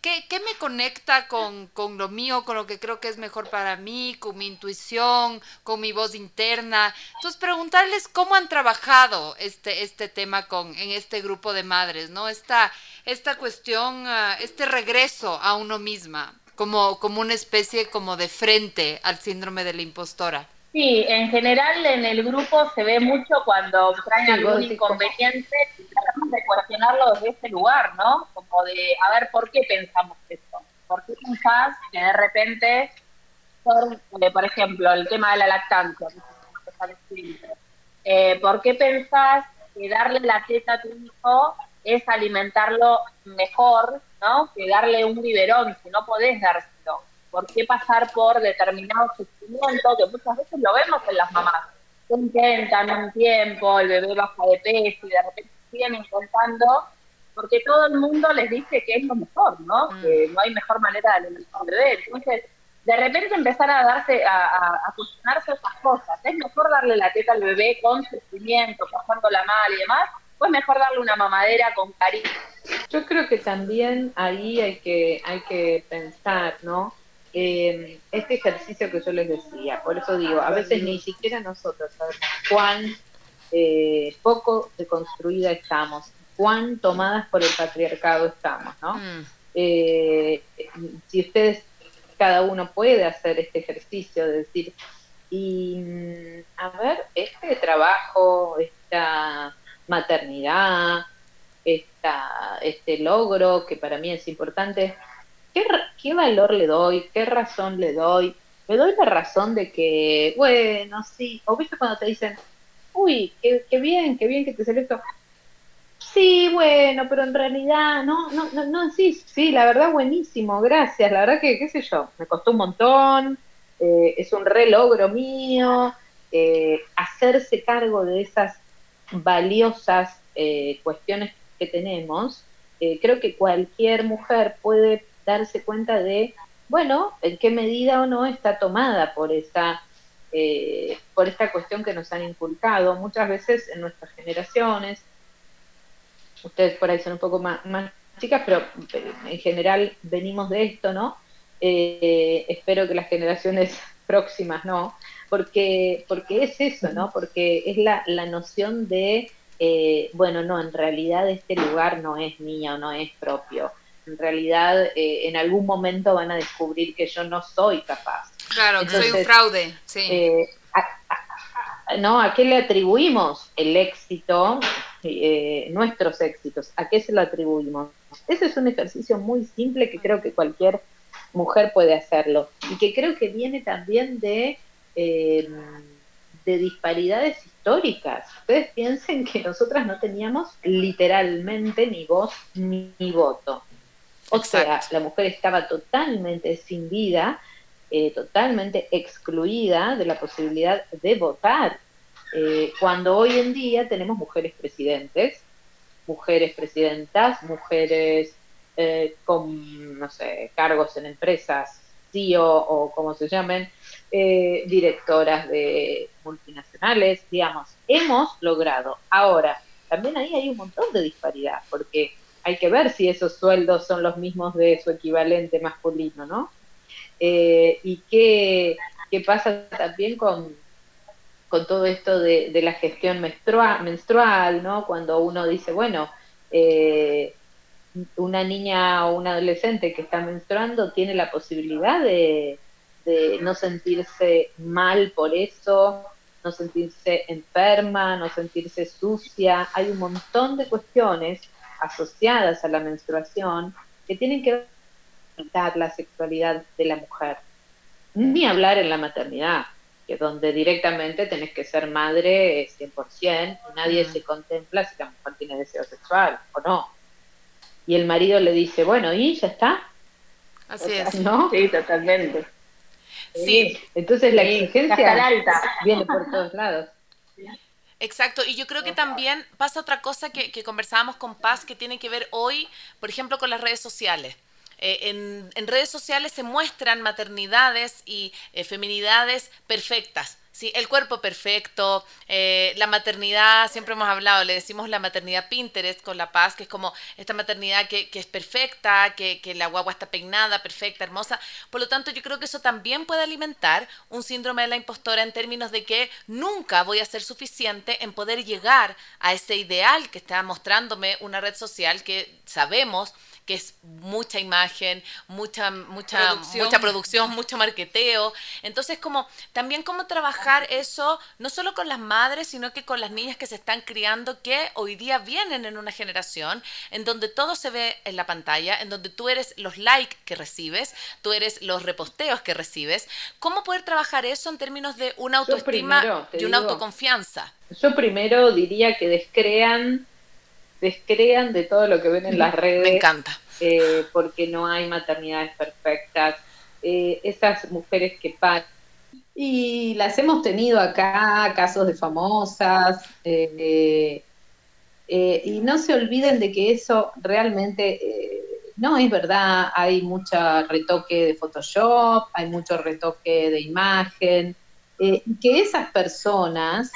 S2: ¿Qué, ¿Qué, me conecta con, con, lo mío, con lo que creo que es mejor para mí, con mi intuición, con mi voz interna? Entonces, preguntarles cómo han trabajado este, este tema con, en este grupo de madres, ¿no? Esta, esta cuestión, uh, este regreso a uno misma, como, como una especie como de frente al síndrome de la impostora.
S3: Sí, en general en el grupo se ve mucho cuando traen algún inconveniente y tratamos de cuestionarlo desde ese lugar, ¿no? Como de, a ver, ¿por qué pensamos esto? ¿Por qué pensás que de repente, por, eh, por ejemplo, el tema de la lactancia, eh, ¿por qué pensás que darle la teta a tu hijo es alimentarlo mejor, ¿no? Que darle un biberón, si no podés dárselo ¿Por qué pasar por determinados sufrimientos que muchas veces lo vemos en las mamás? Que intentan un tiempo, el bebé baja de peso y de repente siguen intentando, porque todo el mundo les dice que es lo mejor, ¿no? Mm. Que no hay mejor manera de alimentar al bebé. Entonces, de repente empezar a darse, a, a, cuestionarse esas cosas. ¿Es mejor darle la teta al bebé con sufrimiento, pasándola mal y demás? ¿O es mejor darle una mamadera con cariño?
S4: Yo creo que también ahí hay que, hay que pensar, ¿no? Eh, este ejercicio que yo les decía. Por eso digo, a veces ni siquiera nosotros sabemos cuán eh, poco deconstruida estamos, cuán tomadas por el patriarcado estamos, ¿no? Mm. Eh, si ustedes, cada uno puede hacer este ejercicio de decir, y mm, a ver, este trabajo, esta maternidad, esta, este logro que para mí es importante, ¿qué, valor le doy? ¿Qué razón le doy? Me doy la razón de que, bueno, sí, o viste cuando te dicen, uy, qué, bien, qué bien que te salió esto. Sí, bueno, pero en realidad, no, no, no, no, sí, sí, la verdad buenísimo, gracias, la verdad que, qué sé yo, me costó un montón, eh, es un re logro mío, eh, hacerse cargo de esas valiosas eh, cuestiones que tenemos, creo que cualquier mujer puede darse cuenta de, bueno, en qué medida o no está tomada por esta, eh, por esta cuestión que nos han inculcado muchas veces en nuestras generaciones. Ustedes por ahí son un poco más, más chicas, pero eh, en general venimos de esto, ¿no? Eh, espero que las generaciones próximas no, porque, porque es eso, ¿no? Porque es la, la noción de, bueno, no, en realidad este lugar no es mío, no es propio en realidad eh, en algún momento van a descubrir que yo no soy capaz.
S2: Claro, que soy un fraude, sí.
S4: Eh, a, ¿no? ¿A qué le atribuimos el éxito, eh, nuestros éxitos? ¿A qué se lo atribuimos? Ese es un ejercicio muy simple que creo que cualquier mujer puede hacerlo y que creo que viene también de, de disparidades históricas. Ustedes piensen que nosotras no teníamos literalmente ni voz ni voto. O sea, la mujer estaba totalmente sin vida, eh, totalmente excluida de la posibilidad de votar. Eh, cuando hoy en día tenemos mujeres presidentes, mujeres presidentas, mujeres eh, con, no sé, cargos en empresas, CEO o como se llamen, directoras de multinacionales, digamos, hemos logrado. Ahora, también ahí hay un montón de disparidad, porque hay que ver si esos sueldos son los mismos de su equivalente masculino, ¿no? Eh, ¿Y qué, qué pasa también con, con todo esto de, la gestión menstrual, menstrual, ¿no? Cuando uno dice, bueno, eh, una niña o un adolescente que está menstruando tiene la posibilidad de, de no sentirse mal por eso, no sentirse enferma, no sentirse sucia. Hay un montón de cuestiones asociadas a la menstruación que tienen que ver la sexualidad de la mujer. Ni hablar en la maternidad, que donde directamente tenés que ser madre 100% y nadie se contempla si la mujer tiene deseo sexual o no. Y el marido le dice, bueno, ¿y ya está?
S1: Así es.
S3: ¿no? Sí, totalmente.
S1: Sí.
S4: Entonces la exigencia alta. viene por todos lados.
S1: Exacto, y yo creo que también pasa otra cosa que, que conversábamos con Paz que tiene que ver hoy, por ejemplo, con las redes sociales. Eh, en, en, redes sociales se muestran maternidades y eh, feminidades perfectas. ¿Sí? El cuerpo perfecto, eh, la maternidad, siempre hemos hablado, le decimos la maternidad Pinterest con La Paz, que es como esta maternidad que, que es perfecta, que, que, la guagua está peinada, perfecta, hermosa. Por lo tanto, yo creo que eso también puede alimentar un síndrome de la impostora en términos de que nunca voy a ser suficiente en poder llegar a ese ideal que está mostrándome una red social que sabemos que es mucha imagen, mucha, mucha producción. mucha producción, mucho marketeo. Entonces, como también cómo trabajar eso, no solo con las madres, sino que con las niñas que se están criando, que hoy día vienen en una generación en donde todo se ve en la pantalla, en donde tú eres los likes que recibes, tú eres los reposteos que recibes. ¿Cómo poder trabajar eso en términos de una autoestima y una autoconfianza?
S4: Yo primero diría que descrean descrean de todo lo que ven en las redes.
S1: Me encanta.
S4: Eh, porque no hay maternidades perfectas. Eh, esas mujeres que pagan. Y las hemos tenido acá, casos de famosas. Eh, y no se olviden de que eso realmente no es verdad. Hay mucho retoque de Photoshop, hay mucho retoque de imagen. que esas personas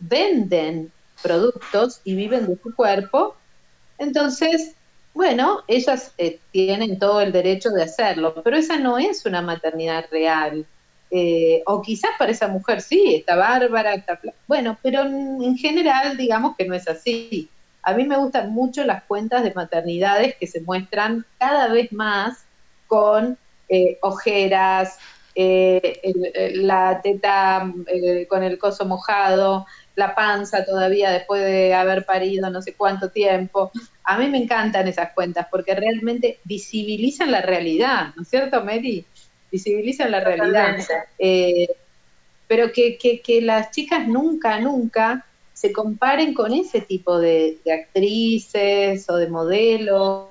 S4: venden productos y viven de su cuerpo, entonces, bueno, ellas eh, tienen todo el derecho de hacerlo, pero esa no es una maternidad real. Eh, o quizás para esa mujer sí, está bárbara, está... Bueno, pero en general digamos que no es así. A mí me gustan mucho las cuentas de maternidades que se muestran cada vez más con eh, ojeras, la teta con el coso mojado, la panza todavía después de haber parido no sé cuánto tiempo. A mí me encantan esas cuentas porque realmente visibilizan la realidad, ¿no es cierto, Mary? Visibilizan la realidad. Eh, pero que, que, las chicas nunca, nunca se comparen con ese tipo de, actrices o de modelos,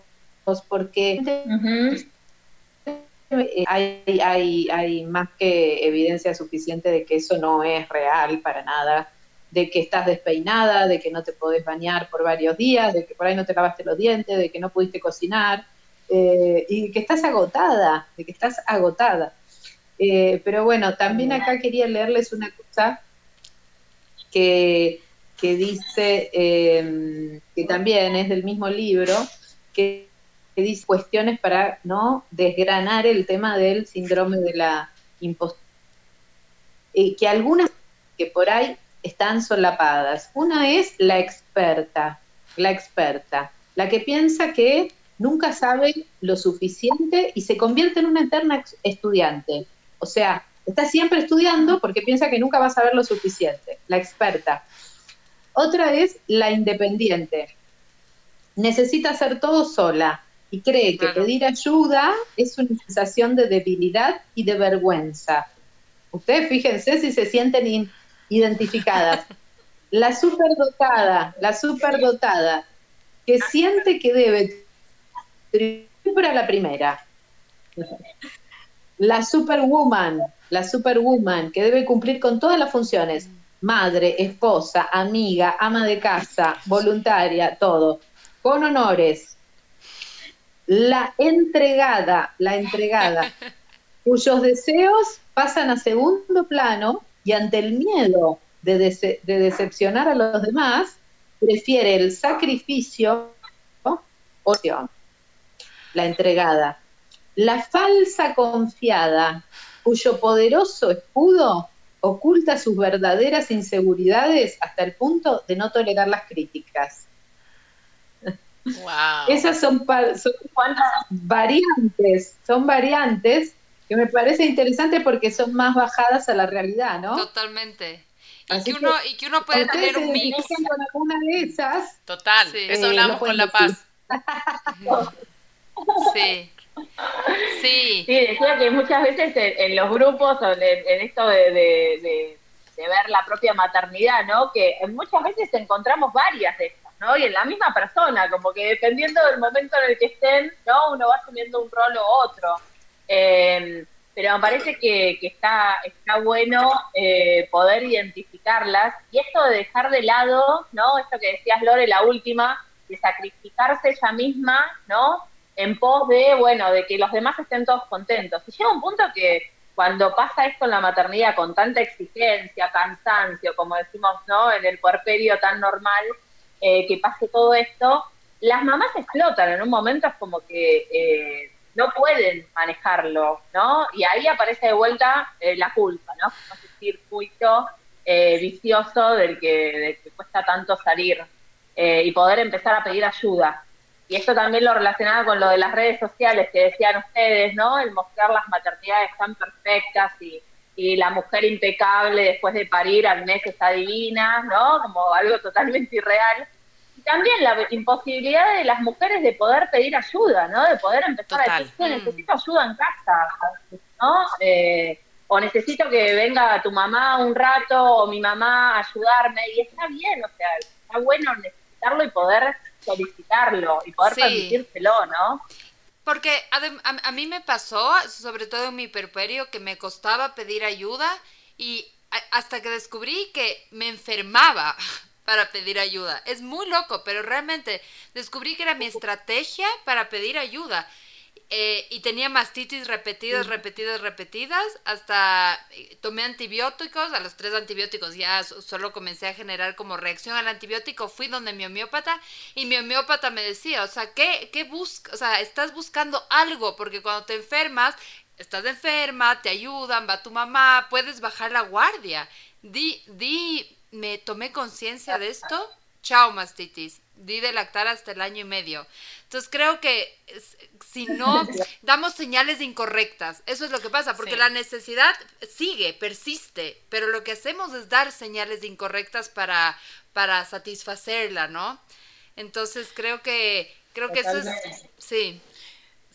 S4: porque hay, hay, hay más que evidencia suficiente de que eso no es real para nada de que estás despeinada, de que no te podés bañar por varios días, de que por ahí no te lavaste los dientes, de que no pudiste cocinar, eh, y que estás agotada, de que estás agotada. Eh, pero bueno, también acá quería leerles una cosa que, que dice, eh, que también es del mismo libro, que, que, dice cuestiones para no desgranar el tema del síndrome de la impostura. que algunas que por ahí están solapadas. Una es la experta, la experta, la que piensa que nunca sabe lo suficiente y se convierte en una eterna estudiante. O sea, está siempre estudiando porque piensa que nunca va a saber lo suficiente, la experta. Otra es la independiente. Necesita hacer todo sola y cree que pedir ayuda es una sensación de debilidad y de vergüenza. Ustedes fíjense si se sienten identificadas. La superdotada, la superdotada, que siente que debe para la primera. La superwoman, la superwoman, que debe cumplir con todas las funciones. Madre, esposa, amiga, ama de casa, voluntaria, todo. Con honores. La entregada, la entregada, cuyos deseos pasan a segundo plano y ante el miedo de, decepcionar a los demás, prefiere el sacrificio o la entregada. la falsa confiada, cuyo poderoso escudo oculta sus verdaderas inseguridades hasta el punto de no tolerar las críticas.
S1: Wow.
S4: Esas son, son variantes, son variantes que me parece interesante porque son más bajadas a la realidad, ¿no?
S2: Totalmente. Y que, uno, y que uno puede tener un mix.
S4: con alguna de esas.
S1: Total, eso hablamos con La Paz.
S2: sí. Sí.
S3: Sí, decía que muchas veces en, los grupos, en, en esto de, de, ver la propia maternidad, ¿no? Que muchas veces encontramos varias de estas, ¿no? Y en la misma persona, como que dependiendo del momento en el que estén, ¿no? Uno va asumiendo un rol u otro. Eh, pero me parece que, está, está bueno eh, poder identificarlas y esto de dejar de lado, ¿no? Esto que decías Lore, la última, de sacrificarse ella misma, ¿no? En pos de, bueno, de que los demás estén todos contentos. Y llega un punto que cuando pasa esto en la maternidad con tanta exigencia, cansancio, como decimos, ¿no? En el puerperio tan normal, eh, que pase todo esto, las mamás explotan en un momento, es como que eh, no pueden manejarlo, ¿no? Y ahí aparece de vuelta eh, la culpa, ¿no? Circuito eh, vicioso del que, del que cuesta tanto salir eh, y poder empezar a pedir ayuda. Y esto también lo relacionaba con lo de las redes sociales que decían ustedes, ¿no? El mostrar las maternidades tan perfectas y, y la mujer impecable después de parir al mes está divina, ¿no? Como algo totalmente irreal también la imposibilidad de las mujeres de poder pedir ayuda, ¿no? De poder empezar a decir, mm. necesito ayuda en casa, ¿no? Eh, o necesito que venga tu mamá un rato o mi mamá a ayudarme y está bien, o sea, está bueno necesitarlo y poder solicitarlo y poder permitírselo, ¿no?
S2: Porque a, a, mí me pasó, sobre todo en mi perperio, que me costaba pedir ayuda y hasta que descubrí que me enfermaba para pedir ayuda. Es muy loco, pero realmente descubrí que era mi estrategia para pedir ayuda. Eh, y tenía mastitis repetidas, repetidas, repetidas, hasta eh, tomé antibióticos, a los tres antibióticos ya solo comencé a generar como reacción al antibiótico, fui donde mi homeópata y mi homeópata me decía, o sea, ¿qué, qué buscas? O sea, estás buscando algo, porque cuando te enfermas, estás enferma, te ayudan, va tu mamá, puedes bajar la guardia. Di, di me tomé conciencia de esto, chao mastitis, di de lactar hasta el año y medio. Entonces creo que si no damos señales incorrectas, eso es lo que pasa, porque la necesidad sigue, persiste, pero lo que hacemos es dar señales incorrectas para, para satisfacerla, ¿no? Entonces creo que creo que eso es sí.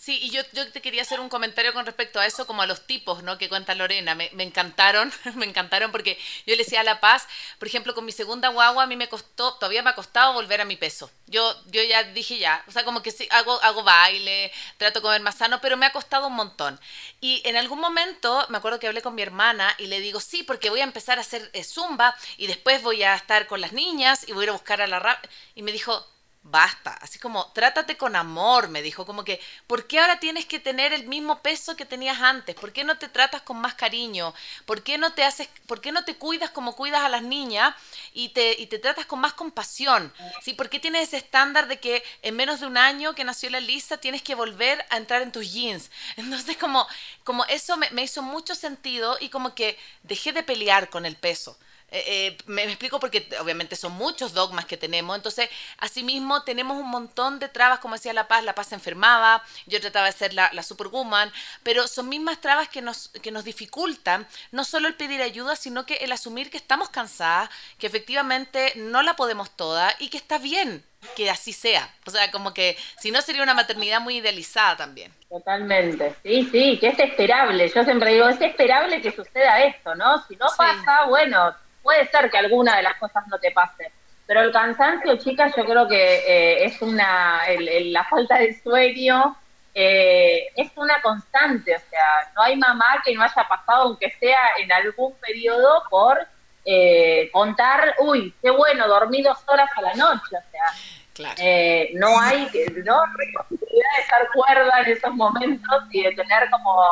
S1: Sí, y yo, yo te quería hacer un comentario con respecto a eso, como a los tipos, ¿no? Que cuenta Lorena. Me, encantaron, me encantaron porque yo le decía a La Paz, por ejemplo, con mi segunda guagua a mí me costó, todavía me ha costado volver a mi peso. Yo, yo ya dije ya, o sea, como que sí, hago, hago baile, trato de comer más sano, pero me ha costado un montón. Y en algún momento, me acuerdo que hablé con mi hermana y le digo, sí, porque voy a empezar a hacer eh, zumba y después voy a estar con las niñas y voy a ir a buscar a la... Rap y me dijo, basta, así como trátate con amor, me dijo, como que, ¿por qué ahora tienes que tener el mismo peso que tenías antes? ¿Por qué no te tratas con más cariño? ¿Por qué no te haces, por qué no te cuidas como cuidas a las niñas y te, y te tratas con más compasión? ¿Sí? ¿Por qué tienes ese estándar de que en menos de un año que nació la Lisa tienes que volver a entrar en tus jeans? Entonces, como, como eso me, me hizo mucho sentido y como que dejé de pelear con el peso. Eh, eh, me, explico porque obviamente son muchos dogmas que tenemos, entonces asimismo tenemos un montón de trabas, como decía La Paz, La Paz se enfermaba, yo trataba de ser la, superwoman, pero son mismas trabas que nos, que nos dificultan no solo el pedir ayuda, sino que el asumir que estamos cansadas, que efectivamente no la podemos toda y que está bien que así sea. O sea, como que si no sería una maternidad muy idealizada también.
S3: Totalmente, sí, sí, que es esperable. Yo siempre digo, es esperable que suceda esto, ¿no? Si no pasa, bueno, puede ser que alguna de las cosas no te pase, pero el cansancio, chicas, yo creo que eh, es una, la falta de sueño eh, es una constante, o sea, no hay mamá que no haya pasado, aunque sea en algún periodo, por eh, contar, uy, qué bueno, dormí dos horas a la noche, o sea, no hay no posibilidad de estar cuerda en esos momentos y de tener como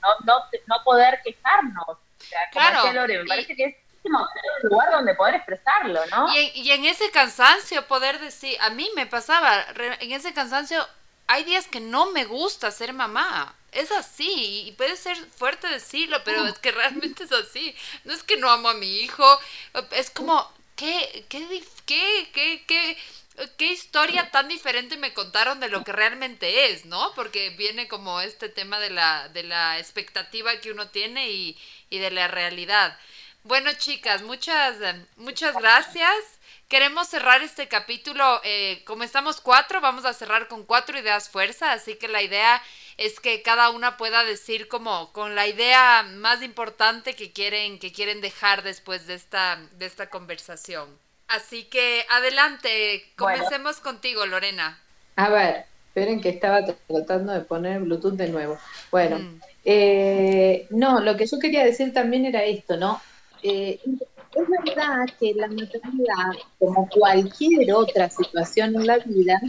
S3: no, no, no poder quejarnos. O sea, como claro, Lore, me parece que es lugar donde poder expresarlo, ¿no?
S2: Y en, y en, ese cansancio poder decir, a mí me pasaba, en ese cansancio hay días que no me gusta ser mamá. Es así, y puede ser fuerte decirlo, pero es que realmente es así. No es que no amo a mi hijo, es como, ¿qué, qué, qué, qué, qué, qué historia tan diferente me contaron de lo que realmente es, ¿no? Porque viene como este tema de la, de la expectativa que uno tiene y, y de la realidad. Bueno, chicas, muchas, muchas gracias. Queremos cerrar este capítulo, eh, como estamos cuatro, vamos a cerrar con cuatro ideas fuerza, así que la idea es que cada una pueda decir como con la idea más importante que quieren, que quieren dejar después de esta, de esta conversación. Así que adelante, comencemos contigo, Lorena.
S4: A ver, esperen que estaba tratando de poner Bluetooth de nuevo. Bueno, mm. eh, no, lo que yo quería decir también era esto, ¿no? Eh, es verdad que la maternidad, como cualquier otra situación en la vida,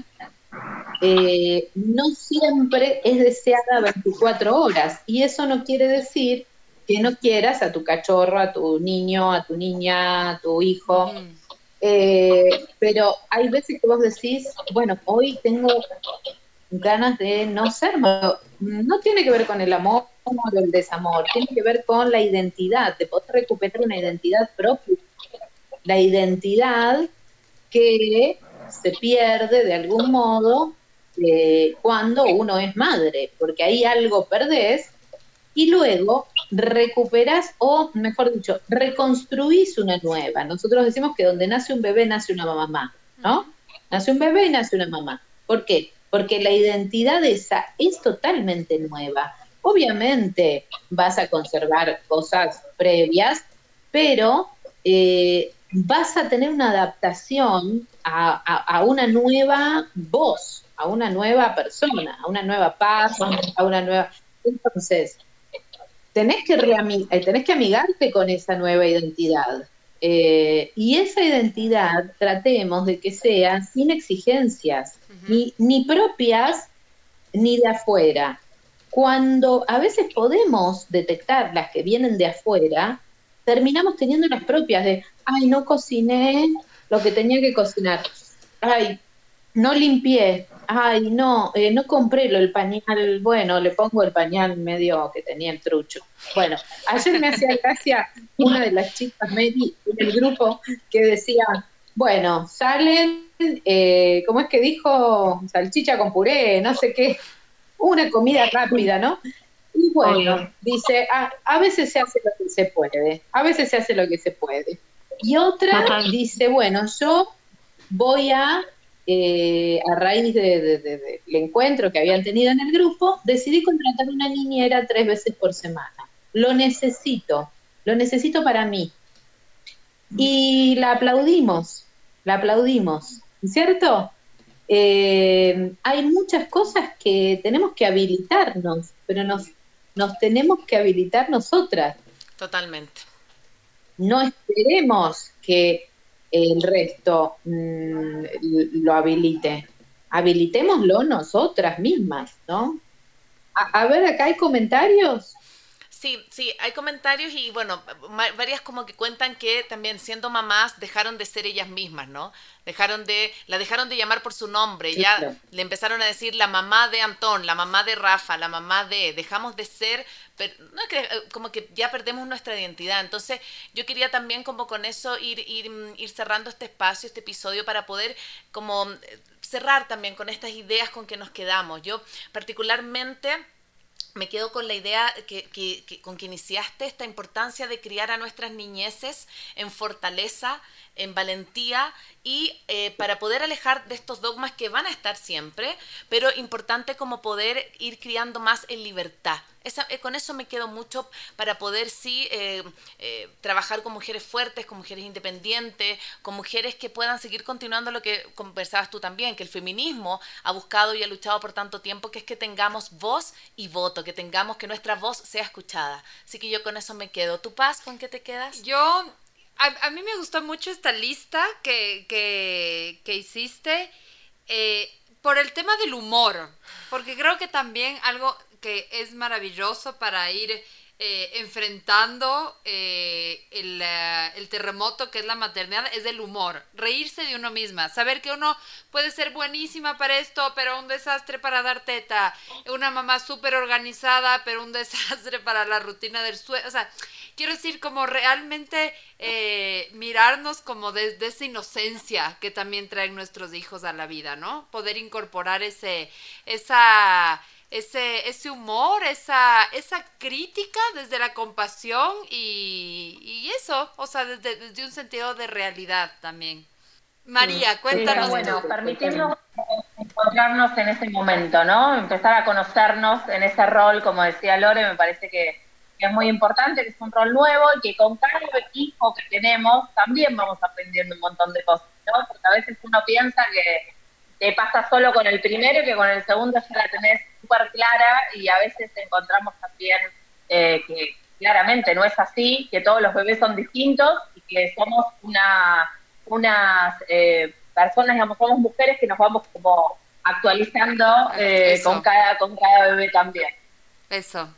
S4: eh, no siempre es deseada 24 horas. Y eso no quiere decir que no quieras a tu cachorro, a tu niño, a tu niña, a tu hijo. Eh, pero hay veces que vos decís, bueno, hoy tengo ganas de no ser, no tiene que ver con el amor o el desamor, tiene que ver con la identidad, de poder recuperar una identidad propia, la identidad que se pierde de algún modo eh, cuando uno es madre, porque ahí algo perdés y luego recuperas o, mejor dicho, reconstruís una nueva. Nosotros decimos que donde nace un bebé nace una mamá, ¿no? Nace un bebé y nace una mamá. ¿Por qué? Porque la identidad esa es totalmente nueva. Obviamente vas a conservar cosas previas, pero eh, vas a tener una adaptación a, una nueva voz, a una nueva persona, a una nueva paz, a una nueva... Entonces, tenés que, eh, tenés que amigarte con esa nueva identidad. Eh, y esa identidad tratemos de que sea sin exigencias, ni, ni propias ni de afuera. Cuando a veces podemos detectar las que vienen de afuera, terminamos teniendo las propias de, ay, no cociné lo que tenía que cocinar, ay, no limpié, ay, no, eh, no compré lo, el pañal, bueno, le pongo el pañal medio que tenía el trucho. Bueno, ayer me hacía gracia una de las chicas Mary en el grupo que decía, bueno, salen, eh, ¿cómo es que dijo? Salchicha con puré, no sé qué, una comida rápida, ¿no? Y bueno, dice, a, a veces se hace lo que se puede, a veces se hace lo que se puede. Y otra dice, bueno, yo voy a eh, a raíz del de, encuentro que habían tenido en el grupo, decidí contratar una niñera tres veces por semana. Lo necesito, lo necesito para mí. Y la aplaudimos, la aplaudimos, ¿cierto? Eh, hay muchas cosas que tenemos que habilitarnos, pero nos, nos tenemos que habilitar nosotras.
S1: Totalmente.
S4: No esperemos que el resto mm, lo habilite. Habilitémoslo nosotras mismas, ¿no? A, ver, acá hay comentarios.
S1: Sí, sí, hay comentarios y bueno, varias como que cuentan que también siendo mamás dejaron de ser ellas mismas, ¿no? Dejaron de, la dejaron de llamar por su nombre, ya le empezaron a decir la mamá de Antón, la mamá de Rafa, la mamá de, dejamos de ser pero no que eh, como que ya perdemos nuestra identidad. Entonces, yo quería también como con eso ir, ir, mm, ir cerrando este espacio, este episodio, para poder como eh, cerrar también con estas ideas con que nos quedamos. Yo particularmente me quedo con la idea que, con que iniciaste esta importancia de criar a nuestras niñeces en fortaleza, en valentía y eh, para poder alejar de estos dogmas que van a estar siempre, pero importante como poder ir criando más en libertad. Eh, con eso me quedo mucho para poder sí eh, trabajar con mujeres fuertes, con mujeres independientes, con mujeres que puedan seguir continuando lo que conversabas tú también, que el feminismo ha buscado y ha luchado por tanto tiempo, que es que tengamos voz y voto, que tengamos que nuestra voz sea escuchada. Así que yo con eso me quedo. ¿Tu paz con qué te quedas?
S2: Yo a, mí me gustó mucho esta lista que, que, hiciste eh, por el tema del humor, porque creo que también algo que es maravilloso para ir eh, enfrentando eh, el, eh, el, terremoto que es la maternidad es el humor, reírse de uno misma, saber que uno puede ser buenísima para esto, pero un desastre para dar teta, una mamá súper organizada, pero un desastre para la rutina del sueño, o sea, quiero decir, como realmente mirarnos como desde esa inocencia que también traen nuestros hijos a la vida, ¿no? Poder incorporar ese, esa ese, ese humor, esa, esa crítica desde la compasión y, eso, o sea, desde, desde, un sentido de realidad también. María, cuéntanos.
S3: bueno, permitirnos encontrarnos en ese momento, ¿no? Empezar a conocernos en ese rol, como decía Lore, me parece que, es muy importante, que es un rol nuevo y que con cada equipo que tenemos también vamos aprendiendo un montón de cosas, ¿no? Porque a veces uno piensa que te pasa solo con el primero y que con el segundo ya la tenés súper clara y a veces encontramos también eh, que claramente no es así, que todos los bebés son distintos y que somos una, unas eh, personas, digamos, somos mujeres que nos vamos como actualizando eh, con, cada, con cada bebé también.
S2: Eso.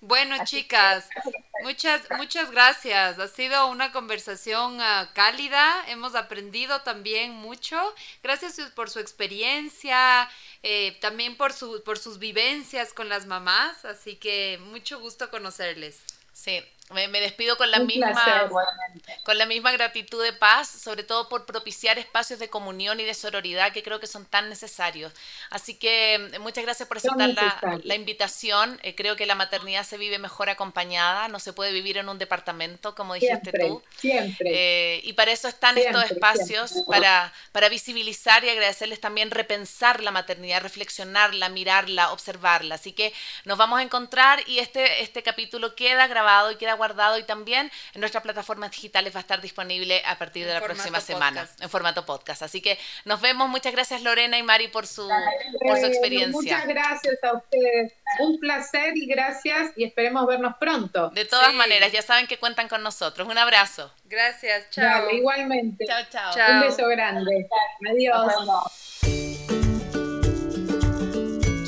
S2: Bueno, chicas, muchas, muchas gracias. Ha sido una conversación ah, cálida. Hemos aprendido también mucho. Gracias por su experiencia, eh, también por, su, por sus vivencias con las mamás. Así que mucho gusto conocerles.
S1: Sí, me, despido con la misma con la misma gratitud de paz, sobre todo por propiciar espacios de comunión y de sororidad que creo que son tan necesarios. Así que mm, muchas gracias por aceptar la, invitación. Eh, creo que la maternidad se vive mejor acompañada, no se puede vivir en un departamento, como dijiste tú.
S4: Siempre.
S1: Eh, y para eso están estos espacios, para, para visibilizar y agradecerles también repensar la maternidad, reflexionarla, mirarla, observarla. Así que nos vamos a encontrar y este, este capítulo queda grabado y queda guardado y también en nuestras plataformas digitales va a estar disponible a partir de la próxima semana en formato podcast. Así que nos vemos. Muchas gracias Lorena y Mari por su, por su experiencia.
S4: Muchas gracias a ustedes. Un placer y gracias y esperemos vernos pronto.
S1: De todas maneras, ya saben que cuentan con nosotros. Un abrazo.
S2: Gracias, chao.
S4: igualmente.
S1: Chao, chao.
S4: Un beso grande. Adiós.